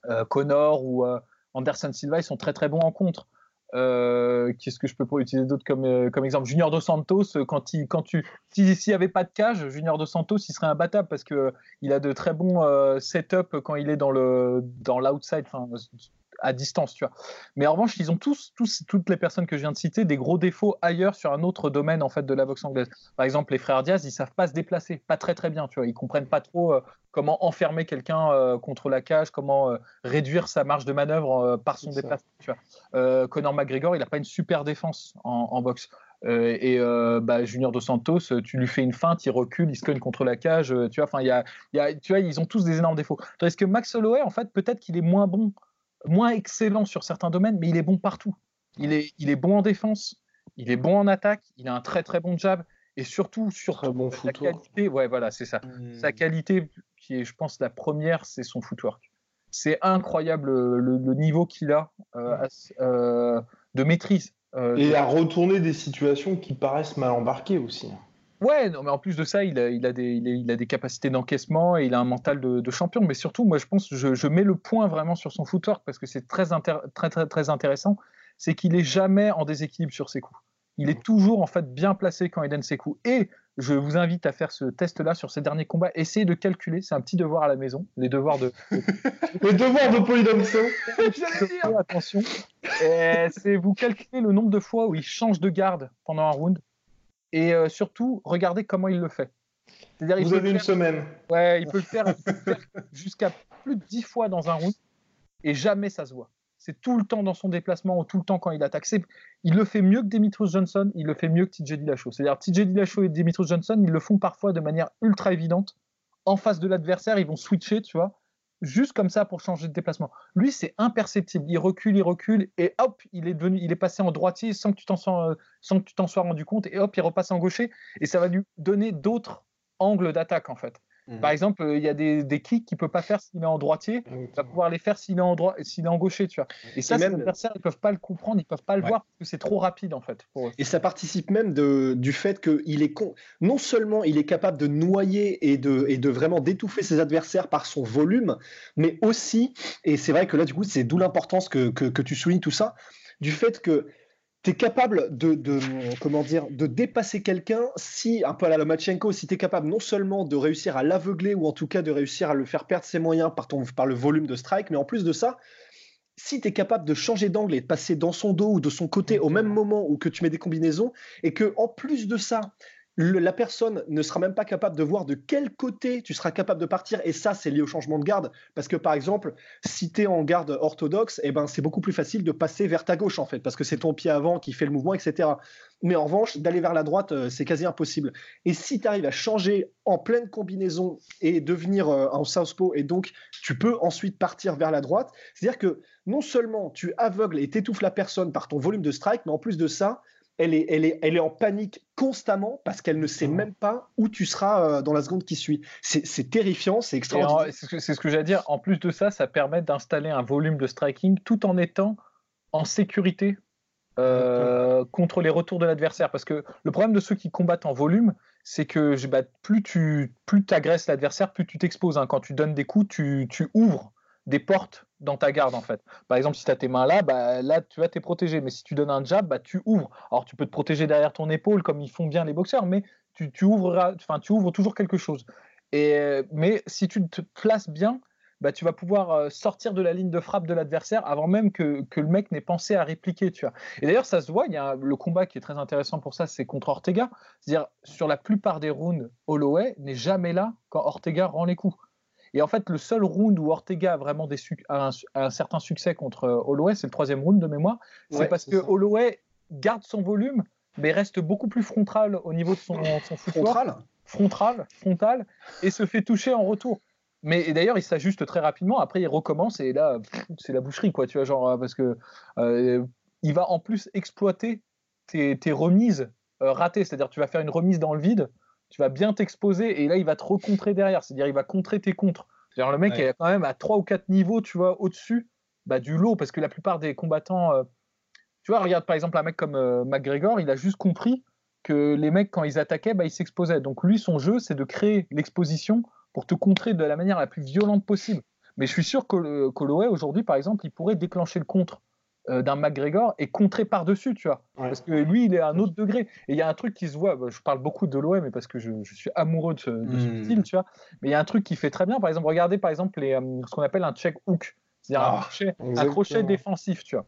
Euh, Connor ou euh, Anderson Silva, ils sont très très bons en contre. Qu'est-ce que je peux utiliser d'autre comme, comme exemple? Junior Dos Santos, quand, il, quand tu, si- s'il n'y avait pas de cage, Junior Dos Santos, il serait imbattable parce que il a de très bons setups quand il est dans le dans l'outside, à distance, tu vois. Mais en revanche, ils ont tous, tous, toutes les personnes que je viens de citer, des gros défauts ailleurs sur un autre domaine en fait de la boxe anglaise. Par exemple, les frères Diaz, ils savent pas se déplacer, pas très très bien, tu vois. Ils comprennent pas trop euh, comment enfermer quelqu'un euh, contre la cage, comment euh, réduire sa marge de manœuvre par son déplacement, tu vois. Conor McGregor, il a pas une super défense en, en boxe. Euh, et euh, bah, Junior Dos Santos, tu lui fais une feinte, il recule, il se cogne contre la cage, tu vois. Enfin, il y a, il y a, tu vois, ils ont tous des énormes défauts. Tandis que Max Holloway, en fait, peut-être qu'il est moins bon moins excellent sur certains domaines, mais il est bon partout. Il est, il est bon en défense, il est bon en attaque, il a un très très bon jab, et surtout, sur bon sa footwork. qualité, ouais, voilà, c'est ça. Mhm. Sa qualité, qui est, je pense, la première, c'est son footwork. c'est incroyable le, niveau qu'il a de maîtrise. et à retourner des situations qui paraissent mal embarquées aussi. Ouais, non, mais en plus de ça, il a, il a, des, il a des capacités d'encaissement et il a un mental de, champion. Mais surtout, moi, je pense, je, je mets le point vraiment sur son footwork parce que c'est très, très, très, très intéressant. C'est qu'il est jamais en déséquilibre sur ses coups. Il est toujours en fait bien placé quand il donne ses coups. Et je vous invite à faire ce test-là sur ces derniers combats. Essayez de calculer, c'est un petit devoir à la maison, les devoirs de. <laughs> les devoirs de Polydomso. <laughs> Attention. C'est vous calculez le nombre de fois où il change de garde pendant un round et euh, surtout, regardez comment il le fait. C'est-à-dire, Vous avez une semaine. Ouais, il peut le faire, jusqu'à plus de 10 fois dans un round et jamais ça se voit. C'est tout le temps dans son déplacement ou tout le temps quand il attaque. Il le fait mieux que Dimitrios Johnson, il le fait mieux que TJ Dillashaw. C'est-à-dire TJ Dillashaw et Dimitrios Johnson, ils le font parfois de manière ultra évidente. En face de l'adversaire, ils vont switcher, tu vois juste comme ça pour changer de déplacement. Lui, c'est imperceptible. Il recule, il recule, et hop, il est il est passé en droitier sans que tu t'en sois, euh, sans que tu t'en sois rendu compte, et hop, il repasse en gaucher, et ça va lui donner d'autres angles d'attaque en fait. Mhm. Par exemple, euh, il y a des, des kicks qu'il ne peut pas faire s'il est en droitier, il va pouvoir les faire s'il est en droit, s'il est en gaucher, tu vois. Et ça, adversaires, ils peuvent pas le comprendre, ils peuvent pas le voir parce que c'est trop rapide en fait. Et ça participe même de, du fait qu'il est con... non seulement il est capable de noyer et de, et de vraiment d'étouffer ses adversaires par son volume, mais aussi, et c'est vrai que là du coup c'est d'où l'importance que, que, que tu soulignes tout ça, du fait que tu es capable de, comment dire, de dépasser quelqu'un si, un peu à la Lomachenko, si tu es capable non seulement de réussir à l'aveugler ou en tout cas de réussir à le faire perdre ses moyens par, ton, par le volume de strike, mais en plus de ça, si tu es capable de changer d'angle et de passer dans son dos ou de son côté au même moment où que tu mets des combinaisons, et que en plus de ça, la personne ne sera même pas capable de voir de quel côté tu seras capable de partir. Et ça, c'est lié au changement de garde. Parce que, par exemple, si tu es en garde orthodoxe, eh ben, c'est beaucoup plus facile de passer vers ta gauche, en fait, parce que c'est ton pied avant qui fait le mouvement, etc. Mais en revanche, d'aller vers la droite, euh, c'est quasi impossible. Et si tu arrives à changer en pleine combinaison et devenir euh, en southpaw, et donc tu peux ensuite partir vers la droite, c'est-à-dire que non seulement tu aveugles et t'étouffes la personne par ton volume de strike, mais en plus de ça, elle est, elle, est, elle est en panique constamment parce qu'elle ne sait même pas où tu seras euh, dans la seconde qui suit. C'est terrifiant, c'est extraordinaire. C'est ce que, j'allais dire. En plus de ça, ça permet d'installer un volume de striking tout en étant en sécurité euh, contre les retours de l'adversaire. Parce que le problème de ceux qui combattent en volume, c'est que bah, plus tu plus agresses l'adversaire, plus tu t'exposes. Hein. Quand tu donnes des coups, tu, tu ouvres des portes dans ta garde en fait. Par exemple, si tu as tes mains là, bah, là tu vas t'es protégé. Mais si tu donnes un jab, bah, tu ouvres. Alors tu peux te protéger derrière ton épaule comme ils font bien les boxeurs, mais tu, ouvres, enfin, tu ouvres toujours quelque chose. Et, mais si tu te places bien, bah, tu vas pouvoir euh, sortir de la ligne de frappe de l'adversaire avant même que, que le mec n'ait pensé à répliquer. Tu vois. Et d'ailleurs, ça se voit, il y a le combat qui est très intéressant pour ça, c'est contre Ortega. C'est-à-dire, sur la plupart des rounds, Holloway n'est jamais là quand Ortega rend les coups. Et en fait, le seul round où Ortega a vraiment des un, un, certain succès contre euh, Holloway, c'est le troisième round de mémoire. C'est parce que Holloway garde son volume, mais reste beaucoup plus frontal au niveau de son, son Frontal? Frontal, frontal, et se fait toucher en retour. Mais d'ailleurs, il s'ajuste très rapidement. Après, il recommence et là, c'est la boucherie, quoi. Tu vois, genre euh, parce que euh, il va en plus exploiter tes, tes remises ratées. C'est-à-dire, tu vas faire une remise dans le vide tu vas bien t'exposer et là, il va te recontrer derrière. C'est-à-dire, il va contrer tes contres. C'est-à-dire, le mec est quand même à 3 ou 4 niveaux, tu vois, au-dessus bah, du lot, parce que la plupart des combattants. Euh, tu vois, regarde par exemple un mec comme euh, McGregor, il a juste compris que les mecs, quand ils attaquaient, bah, ils s'exposaient. Donc, lui, son jeu, c'est de créer l'exposition pour te contrer de la manière la plus violente possible. Mais je suis sûr que Coloé, aujourd'hui, par exemple, il pourrait déclencher le contre euh, d'un McGregor et contrer par-dessus, tu vois. Parce que lui, il est à un autre degré. Et il y a un truc qui se voit, bah, je parle beaucoup de l'OM, mais parce que je, suis amoureux de ce, hmm. style, tu vois. Mais il y a un truc qui fait très bien. Par exemple, regardez par exemple les, euh, ce qu'on appelle un check hook, c'est-à-dire un, ah, crochet, défensif, tu vois.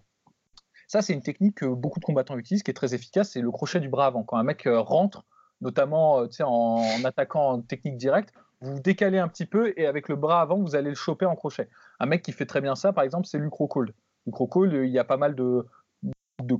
Ça, c'est une technique que beaucoup de combattants utilisent, qui est très efficace, c'est le crochet du bras avant. Quand un mec euh, rentre, notamment en, en attaquant en technique directe, vous vous décalez un petit peu et avec le bras avant, vous allez le choper en crochet. Un mec qui fait très bien ça, par exemple, c'est Luke Rockhold. Croco, il y a pas mal de,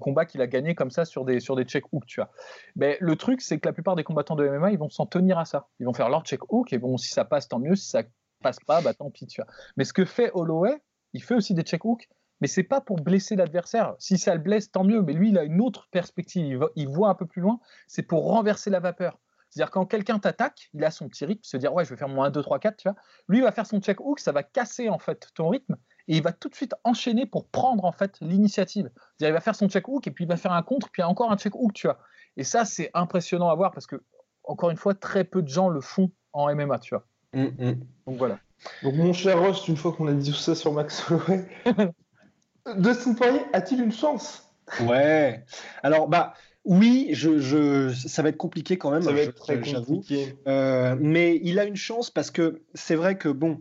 combats qu'il a gagné comme ça sur des, sur des check hooks, tu vois. Mais le truc, c'est que la plupart des combattants de MMA, ils vont s'en tenir à ça. Ils vont faire leur check hook et bon, si ça passe, tant mieux. Si ça passe pas, bah tant pis, tu vois. Mais ce que fait Holloway, il fait aussi des check hooks, mais c'est pas pour blesser l'adversaire. Si ça le blesse, tant mieux. Mais lui, il a une autre perspective. Il, voit un peu plus loin. C'est pour renverser la vapeur. C'est-à-dire quand quelqu'un t'attaque, il a son petit rythme, se dire ouais, je vais faire mon 1, 2, 3, 4, tu vois. Lui, il va faire son check hook, ça va casser en fait ton rythme et il va tout de suite enchaîner pour prendre en fait l'initiative. Il va faire son check hook et puis il va faire un contre, puis encore un check hook, tu vois. Et ça, c'est impressionnant à voir parce que, encore une fois, très peu de gens le font en MMA, tu vois. Mm, mm. Donc voilà. Donc mon cher Rost, une fois qu'on a dit tout ça sur Max <laughs> Holloway, <laughs> Dustin Poirier a-t-il une chance? Ouais. Alors, bah, oui, je, je, ça va être compliqué quand même. Ça va être très compliqué. Euh, mais il a une chance parce que c'est vrai que bon,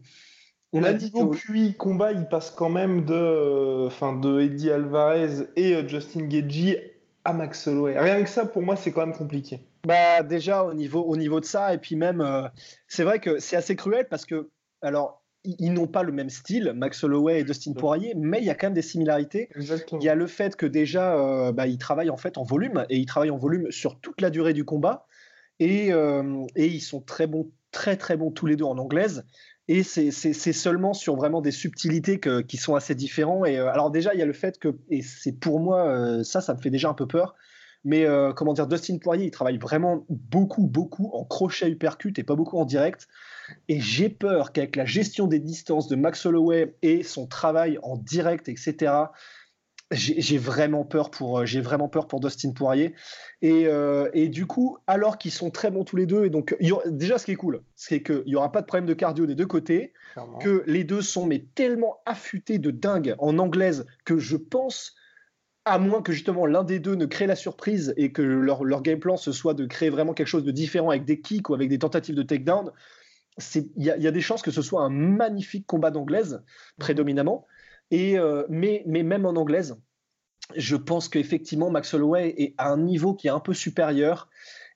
on a dit niveau que- QI combat, il passe quand même de, euh, enfin, de Eddie Alvarez et euh, Justin Gagey à Max Holloway. Rien que ça, pour moi, c'est quand même compliqué. Bah déjà au niveau, au niveau de ça et puis même euh, c'est vrai que c'est assez cruel parce que alors ils, ils n'ont pas le même style Max Holloway et Dustin Poirier mais il y a quand même des similarités. Exactement. Il y a le fait que déjà euh, bah, ils travaillent en fait en volume et ils travaillent en volume sur toute la durée du combat et, euh, et ils sont très bons très très bons tous les deux en anglaise et c'est seulement sur vraiment des subtilités qui sont assez différents et euh, alors déjà il y a le fait que et c'est pour moi euh, ça ça me fait déjà un peu peur mais euh, comment dire, Dustin Poirier, il travaille vraiment beaucoup, beaucoup en crochet uppercut et pas beaucoup en direct. Et j'ai peur qu'avec la gestion des distances de Max Holloway et son travail en direct, etc., j'ai vraiment peur pour, euh, j'ai vraiment peur pour Dustin Poirier. Et, euh, et du coup, alors qu'ils sont très bons tous les deux, et donc y aura- déjà ce qui est cool, c'est qu'il n'y aura pas de problème de cardio des deux côtés Clairement. que les deux sont mais tellement affûtés de dingue en anglaise que je pense, à moins que justement l'un des deux ne crée la surprise et que leur, leur game plan ce soit de créer vraiment quelque chose de différent avec des kicks ou avec des tentatives de takedown, il y, y a des chances que ce soit un magnifique combat d'anglaise prédominamment. Et, euh, mais, mais même en anglaise, je pense qu'effectivement Max Holloway est à un niveau qui est un peu supérieur.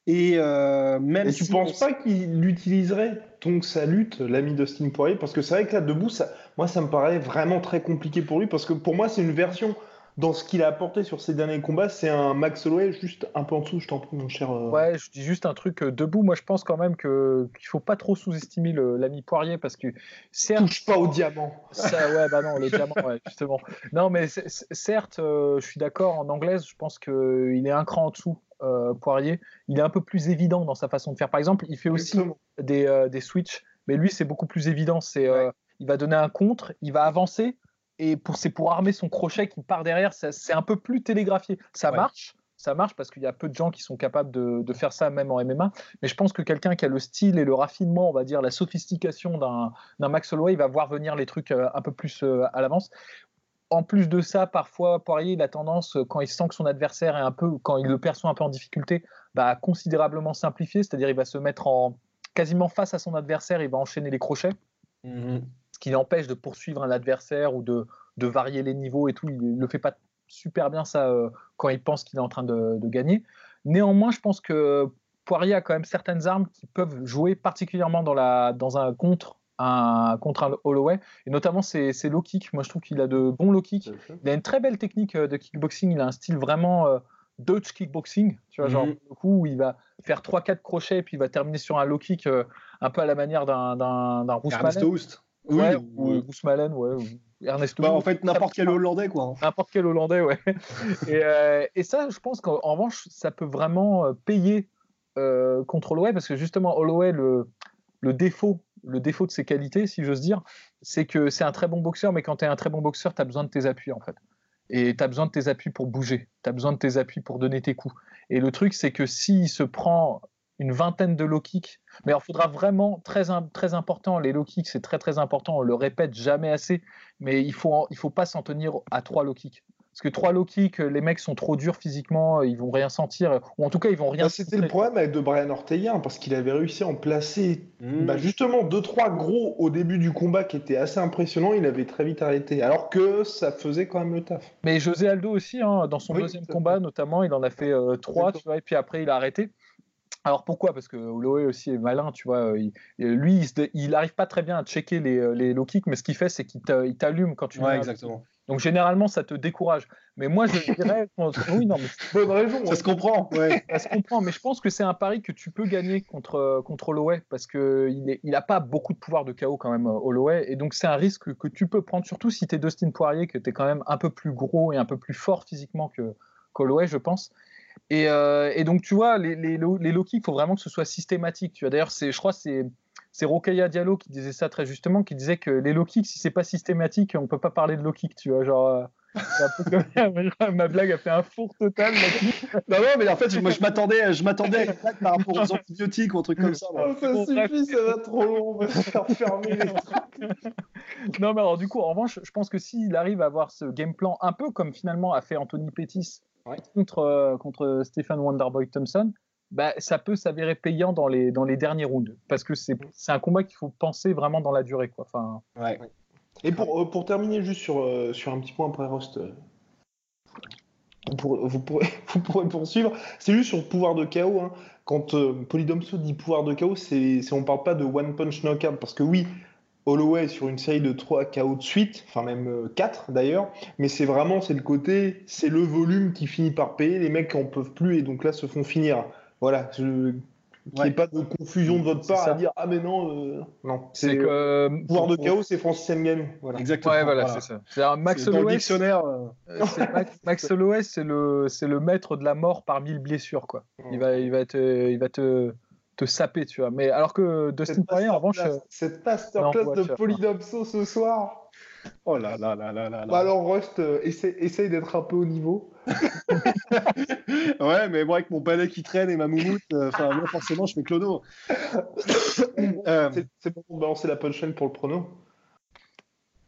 Et euh, même Et tu si penses on- pas qu'il utiliserait donc sa lutte, l'ami Dustin Poirier? Parce que c'est vrai que là, debout, ça, moi, ça me paraît vraiment très compliqué pour lui. Parce que pour moi, c'est une version dans ce qu'il a apporté sur ses derniers combats. C'est un Max Holloway juste un peu en dessous, je t'en prie, mon cher. euh, Ouais, je dis juste un truc euh, debout. Moi, je pense quand même que qu'il faut pas trop sous-estimer l'ami Poirier parce que certes, Touche pas au diamant. ça, ouais, bah non, le <laughs> diamant, ouais, justement. Non, mais c- c- certes, euh, je suis d'accord. En anglaise, je pense que il est un cran en dessous. euh, Poirier, il est un peu plus évident dans sa façon de faire. Par exemple, il fait aussi Exactement. des, euh, des switches, mais lui, c'est beaucoup plus évident. C'est, il va donner un contre, il va avancer, et pour, c'est pour armer son crochet qui part derrière. C'est un peu plus télégraphié. Ça Ouais. marche, ça marche parce qu'il y a peu de gens qui sont capables de, de faire ça même en MMA. Mais je pense que quelqu'un qui a le style et le raffinement, on va dire la sophistication d'un, d'un Max Holloway, il va voir venir les trucs euh, un peu plus euh, à l'avance. En plus de ça, parfois Poirier, il a tendance, euh, quand il sent que son adversaire est un peu, quand il le perçoit un peu en difficulté, bah, à considérablement simplifier, c'est-à-dire il va se mettre en quasiment face à son adversaire, il va enchaîner les crochets, Mhm. Qui l'empêche de poursuivre un adversaire ou de, de varier les niveaux et tout. Il ne le fait pas super bien ça euh, quand il pense qu'il est en train de, de gagner. Néanmoins, je pense que Poirier a quand même certaines armes qui peuvent jouer particulièrement dans, la, dans un contre un, contre un Holloway, et notamment ses, ses low kicks. Moi, je trouve qu'il a de bons low kicks. Il a une très belle technique euh, de kickboxing. Il a un style vraiment euh, Dutch kickboxing, tu vois, genre Mhm. le coup où il va faire 3-4 crochets et puis il va terminer sur un low kick euh, un peu à la manière d'un d'un Ouais, Oui, ou ou- Bruce Malen, ouais, ou Ernesto. bah, en fait n'importe quel Hollandais quoi. hein. N'importe quel Hollandais, ouais. <laughs> et, euh, et ça, je pense qu'en en revanche, ça peut vraiment euh, payer euh, contre Holloway parce que justement, Holloway, le, le défaut, le défaut de ses qualités, si j'ose dire, c'est que c'est un très bon boxeur, mais quand tu es un très bon boxeur, tu as besoin de tes appuis en fait. Et tu as besoin de tes appuis pour bouger, tu as besoin de tes appuis pour donner tes coups. Et le truc, c'est que s'il se prend une vingtaine de low kicks, mais il faudra vraiment très, très important, les low kicks, c'est très très important, on le répète jamais assez, mais il faut, il faut pas s'en tenir à trois low kicks. Parce que trois low kicks, les mecs sont trop durs physiquement, ils vont rien sentir, ou en tout cas, ils vont rien Bah, C'était le problème avec de Brian Ortega, hein, parce qu'il avait réussi à en placer Mhm. bah, justement deux trois gros au début du combat qui étaient assez impressionnants. Il avait très vite arrêté, alors que ça faisait quand même le taf. Mais José Aldo aussi, hein, dans son Oui, deuxième combat notamment, il en a fait euh, trois, tu vois, et puis après il a arrêté. Alors pourquoi? Parce que Holloway aussi est malin, tu vois. il- lui, il se- il n'arrive pas très bien à checker les, euh, les low kicks, mais ce qu'il fait, c'est qu'il t'a- il t'allume quand tu Ouais, exactement. Donc généralement, ça te décourage. Mais moi, je dirais, <laughs> oui, non, mais Bonne raison. Ça se comprend. Ouais. ça se comprend, mais je pense que c'est un pari que tu peux gagner contre, euh, contre Holloway parce qu'il n'a il a pas beaucoup de pouvoir de KO quand même, euh, Holloway. Et donc c'est un risque que tu peux prendre, surtout si tu es Dustin Poirier, que tu es quand même un peu plus gros et un peu plus fort physiquement que qu'Holloway, je pense. Et, euh, et, donc, tu vois, les, les, les low kicks, il faut vraiment que ce soit systématique. Tu vois, d'ailleurs, je crois que c'est c'est Rokaya Diallo qui disait ça très justement, qui disait que les low kicks, si c'est pas systématique, on peut pas parler de low kick, tu vois, genre. Euh, <laughs> ma blague a fait un four total. non, non, mais en fait, moi, je m'attendais, je m'attendais à une blague par rapport aux antibiotiques ou un truc comme ça. Oh, ça suffit, ça va trop long, on va se faire fermer les trucs. Non, mais alors, du coup, en revanche, je pense que s'il arrive à avoir ce game plan un peu comme finalement a fait Anthony Pettis ouais. contre, euh, contre Stephen Wonderboy Thompson, bah, ça peut s'avérer payant dans les, dans les derniers rounds. Parce que c'est un combat qu'il faut penser vraiment dans la durée. Quoi. Enfin... Ouais. Et pour, euh, pour terminer juste sur, euh, sur un petit point après Rost, euh, vous, pourrez, vous, pourrez, <laughs> vous, pourrez, poursuivre. C'est juste sur le pouvoir de KO. Hein. Quand Polydomso dit pouvoir de KO, c'est on parle pas de one punch knockout. Parce que oui, Holloway sur une série de 3 KO de suite, enfin même 4 d'ailleurs, mais c'est vraiment c'est le côté, c'est le volume qui finit par payer, les mecs en peuvent plus et donc là se font finir. Voilà, je... qu'il n'y ait pas de confusion de votre part à dire ah mais non euh, non. C'est que euh, pouvoir de chaos c'est Francis Ngannou. Voilà. Exactement. Ouais, voilà, c'est ça. C'est un Max Holloway dictionnaire euh. <laughs> Max, Holloway c'est le c'est le maître de la mort par mille blessures quoi. Il va il va te il va te te saper tu vois mais alors que Dustin Poirier en revanche cette masterclass de Polydomso ce soir Oh là là là là là. Bah alors Rust, euh, essaye, d'être un peu au niveau. <laughs> ouais, mais moi avec mon palais qui traîne et ma moumoute, euh, enfin moi forcément je fais clono. <coughs> euh, c'est bon de balancer la punchline pour le prono.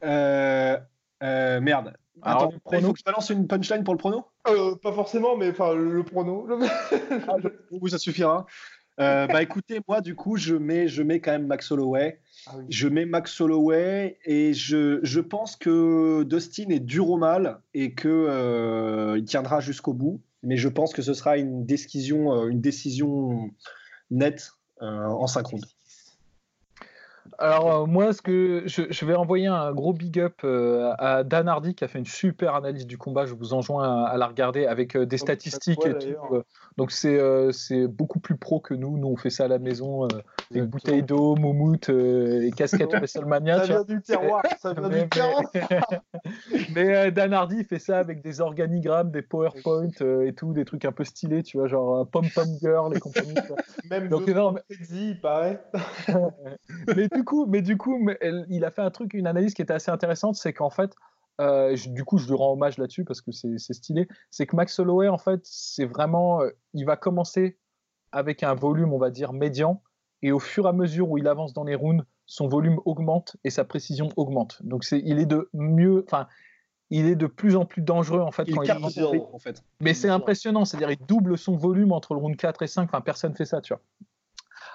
Euh, merde. Alors, Attends, il faut que je balance une punchline pour le prono? Pas forcément, mais enfin le prono. ah, oui, ça suffira. Euh, bah écoutez, moi du coup, je mets, je mets quand même Max Holloway. Ah je mets Max Holloway et je, je, pense que Dustin est dur au mal et que euh, il tiendra jusqu'au bout. Mais je pense que ce sera une décision, euh, une décision nette en 5 rounds. Alors euh, moi, ce que je, vais envoyer un gros big up euh, à Dan Hardy qui a fait une super analyse du combat. Je vous enjoins à, la regarder avec euh, des statistiques et tout. donc c'est c'est beaucoup plus pro que nous. Nous on fait ça à la maison avec bouteilles d'eau, moumoute et casquette WrestleMania. Ça vient du terroir. Ça vient du terroir. <laughs> mais Dan Hardy fait ça avec des organigrammes, des PowerPoint et tout, des trucs un peu stylés, tu vois, genre Pom Pom Girl et compagnie. Même donc, non, mais... il paraît. <laughs> mais du coup, mais du coup, il a fait un truc, une analyse qui était assez intéressante, c'est qu'en fait, euh, du coup, je lui rends hommage là-dessus parce que c'est stylé. C'est que Max Holloway, en fait, c'est vraiment, euh, il va commencer avec un volume, on va dire, médian, et au fur et à mesure où il avance dans les rounds, son volume augmente et sa précision augmente. Donc, c'est, il est de mieux, enfin, il est de plus en plus dangereux en fait il quand il en fait. Mais c'est impressionnant, c'est-à-dire il double son volume entre le round 4 et 5. Enfin, personne fait ça, tu vois.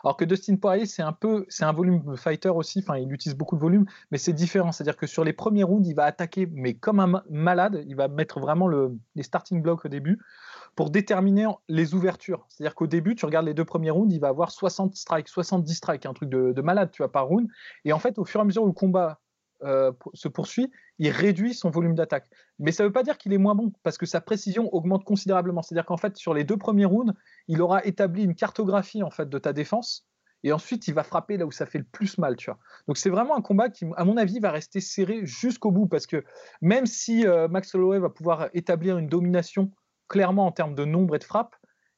Alors que Dustin Poirier, c'est un peu, c'est un volume fighter aussi. Enfin, il utilise beaucoup de volume, mais c'est différent. C'est-à-dire que sur les premiers rounds, il va attaquer, mais comme un malade. Il va mettre vraiment le, les starting blocks au début pour déterminer les ouvertures. C'est-à-dire qu'au début, tu regardes les deux premiers rounds, il va avoir 60 strikes, 70 strikes, un truc de, de malade, tu vois, par round. Et en fait, au fur et à mesure où le combat euh, se poursuit, il réduit son volume d'attaque. Mais ça ne veut pas dire qu'il est moins bon, parce que sa précision augmente considérablement. C'est-à-dire qu'en fait, sur les deux premiers rounds, il aura établi une cartographie en fait de ta défense, et ensuite il va frapper là où ça fait le plus mal. Tu vois. Donc c'est vraiment un combat qui, à mon avis, va rester serré jusqu'au bout, parce que même si euh, Max Holloway va pouvoir établir une domination clairement en termes de nombre et de frappe,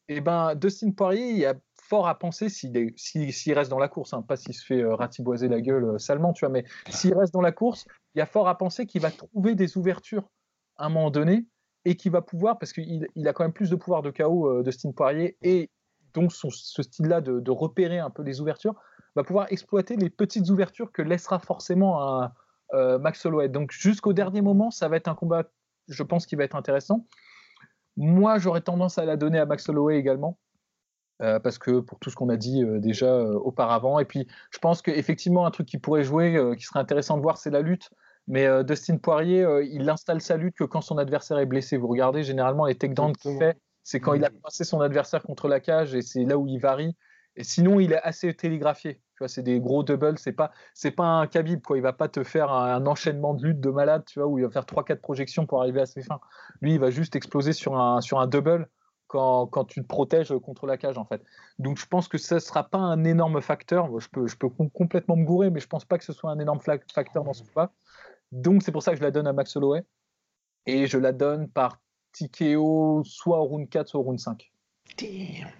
et eh ben Dustin Poirier, il a fort à penser s'il s'il reste dans la course, hein, pas s'il se fait euh, ratiboiser la gueule euh, salement, tu vois, mais s'il reste dans la course, il y a fort à penser qu'il va trouver des ouvertures à un moment donné et qu'il va pouvoir, parce qu'il il a quand même plus de pouvoir de KO euh, de Steve Poirier et donc ce style-là de, repérer un peu les ouvertures, va pouvoir exploiter les petites ouvertures que laissera forcément un, Max Holloway. Donc jusqu'au dernier moment, ça va être un combat, je pense, qui va être intéressant. Moi, j'aurais tendance à la donner à Max Holloway également. Euh, parce que pour tout ce qu'on a dit euh, déjà euh, auparavant. Et puis, je pense qu'effectivement, un truc qui pourrait jouer, qui serait intéressant de voir, c'est la lutte. Mais Dustin Poirier, il installe sa lutte que quand son adversaire est blessé. Vous regardez généralement les takedowns qu'il fait, c'est quand il a passé son adversaire contre la cage et c'est là où il varie. Et sinon, il est assez télégraphié. Tu vois, c'est des gros doubles. C'est pas, c'est pas un Khabib quoi. Il va pas te faire un, enchaînement de lutte de malade, tu vois, où il va faire 3-4 projections pour arriver à ses fins. Lui, il va juste exploser sur un, sur un double quand, quand, tu te protèges contre la cage en fait. Donc je pense que ça ne sera pas un énorme facteur. Je peux, je peux complètement me gourer, mais je pense pas que ce soit un énorme facteur dans ce combat. Donc c'est pour ça que je la donne à Max Holloway. Et je la donne par TKO soit au round 4, soit au round 5. Damn.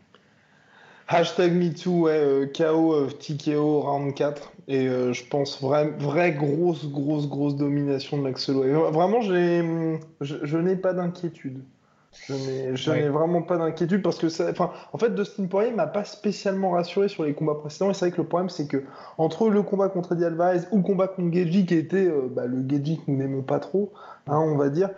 Hashtag MeToo, ouais, euh, KO, euh, TKO, round 4. Et euh, je pense vraie, vraie grosse, grosse, grosse domination de Max Holloway. Vraiment, je, je n'ai pas d'inquiétude. Je n'ai vraiment pas d'inquiétude parce que ça, enfin, en fait, Dustin Poirier m'a pas spécialement rassuré sur les combats précédents. Et c'est vrai que le problème, c'est que entre le combat contre Eddie Alvarez ou le combat contre Geji, qui était euh, bah, le Geji que nous n'aimons pas trop, hein, on va dire,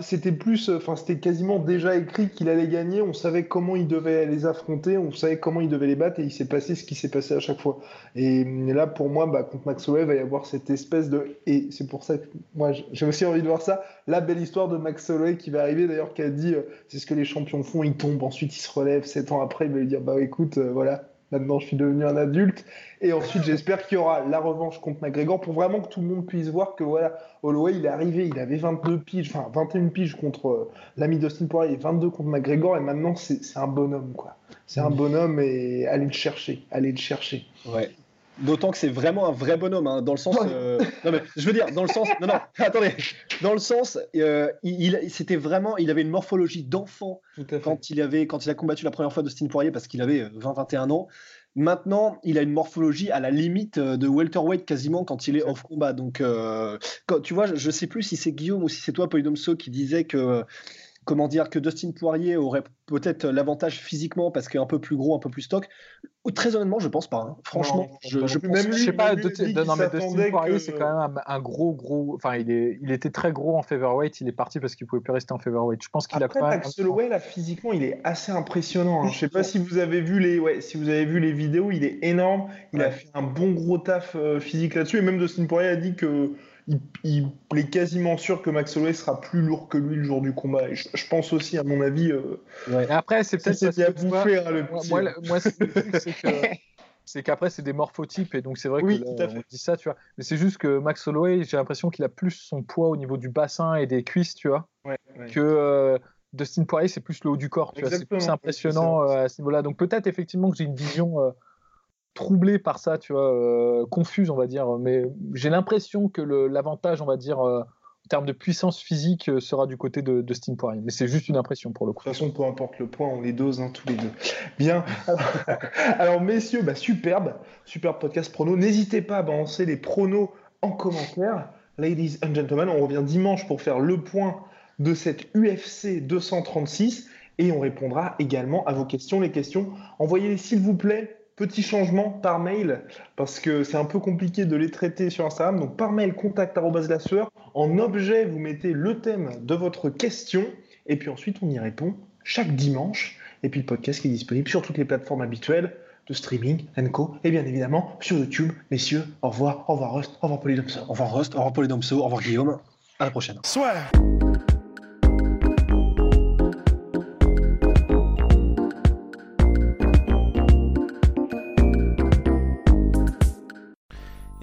c'était plus, enfin, c'était quasiment déjà écrit qu'il allait gagner. On savait comment il devait les affronter, on savait comment il devait les battre, et il s'est passé ce qui s'est passé à chaque fois. Et, là, pour moi, bah, contre Max Holloway, il va y avoir cette espèce de, et c'est pour ça que moi, j'ai aussi envie de voir ça, la belle histoire de Max Holloway qui va arriver, d'ailleurs, qui a dit euh, c'est ce que les champions font, ils tombent, ensuite ils se relèvent, sept ans après, il va lui dire bah écoute, euh, voilà, maintenant je suis devenu un adulte. Et ensuite, j'espère qu'il y aura la revanche contre McGregor pour vraiment que tout le monde puisse voir que voilà, Holloway, il est arrivé, il avait 22 piges, enfin 21 piges contre euh, l'ami Dustin Poirier et 22 contre McGregor, et maintenant c'est un bonhomme, quoi. C'est un bonhomme et allez le chercher, allez le chercher. Ouais. D'autant que c'est vraiment un vrai bonhomme, hein, dans le sens. Euh, non, mais je veux dire, dans le sens. Non, non, <laughs> attendez. Dans le sens, euh, il, c'était vraiment. Il avait une morphologie d'enfant quand il, avait, quand il a combattu la première fois Dustin Poirier parce qu'il avait 20-21 euh, ans. Maintenant, il a une morphologie à la limite de welterweight quasiment quand il est off combat. Donc, quand, tu vois, je, ne sais plus si c'est Guillaume ou si c'est toi, Polydomso, qui disait que comment dire, que Dustin Poirier aurait peut-être l'avantage physiquement parce qu'il est un peu plus gros, un peu plus stock. Très honnêtement, je pense pas. Hein. Franchement, je, je, même sais pas. non, mais Dustin Poirier, c'est quand même un, gros, gros. Enfin, il, est, il était très gros en featherweight. Il est parti parce qu'il pouvait plus rester en featherweight. Je pense qu'il a quand même. Max Holloway, là, physiquement, il est assez impressionnant. Hein. Je sais pas si vous avez vu les, ouais, si vous avez vu les vidéos. Il est énorme. Il a fait un bon gros taf euh, physique là-dessus. Et même Dustin Poirier a dit que il, est quasiment sûr que Max Holloway sera plus lourd que lui le jour du combat. je, pense aussi, à mon avis. Euh, Après, c'est peut-être parce que bouffer, hein, le petit, moi, moi c'est que <laughs> c'est qu'après c'est des morphotypes et donc c'est vrai oui, que on dit ça, tu vois. Mais c'est juste que Max Holloway, j'ai l'impression qu'il a plus son poids au niveau du bassin et des cuisses, tu vois, que euh, Dustin Poirier, c'est plus le haut du corps, tu vois. C'est plus impressionnant euh, à ce niveau-là. Donc peut-être effectivement que j'ai une vision troublé par ça, tu vois, euh, confuse, on va dire. Mais j'ai l'impression que l'avantage, on va dire, euh, en termes de puissance physique, euh, sera du côté de, de Steam Poirier. Mais c'est juste une impression pour le coup. De toute façon, peu importe le point, on les dose hein, tous les deux. Bien. <laughs> Alors, messieurs, bah, superbe, superbe podcast prono. N'hésitez pas à balancer les pronos en commentaire. Ladies and gentlemen, on revient dimanche pour faire le point de cette UFC 236 et on répondra également à vos questions. Les questions, envoyez-les s'il vous plaît Petit changement par mail, parce que c'est un peu compliqué de les traiter sur Instagram. Donc par mail, contact sueur. En objet, vous mettez le thème de votre question. Et puis ensuite, on y répond chaque dimanche. Et puis le podcast qui est disponible sur toutes les plateformes habituelles de streaming, Co. Et bien évidemment sur YouTube. Messieurs, au revoir, au revoir Rust, au revoir Polydomso. Au revoir Rust, au revoir Polydomso, au revoir Guillaume. À la prochaine. Soit.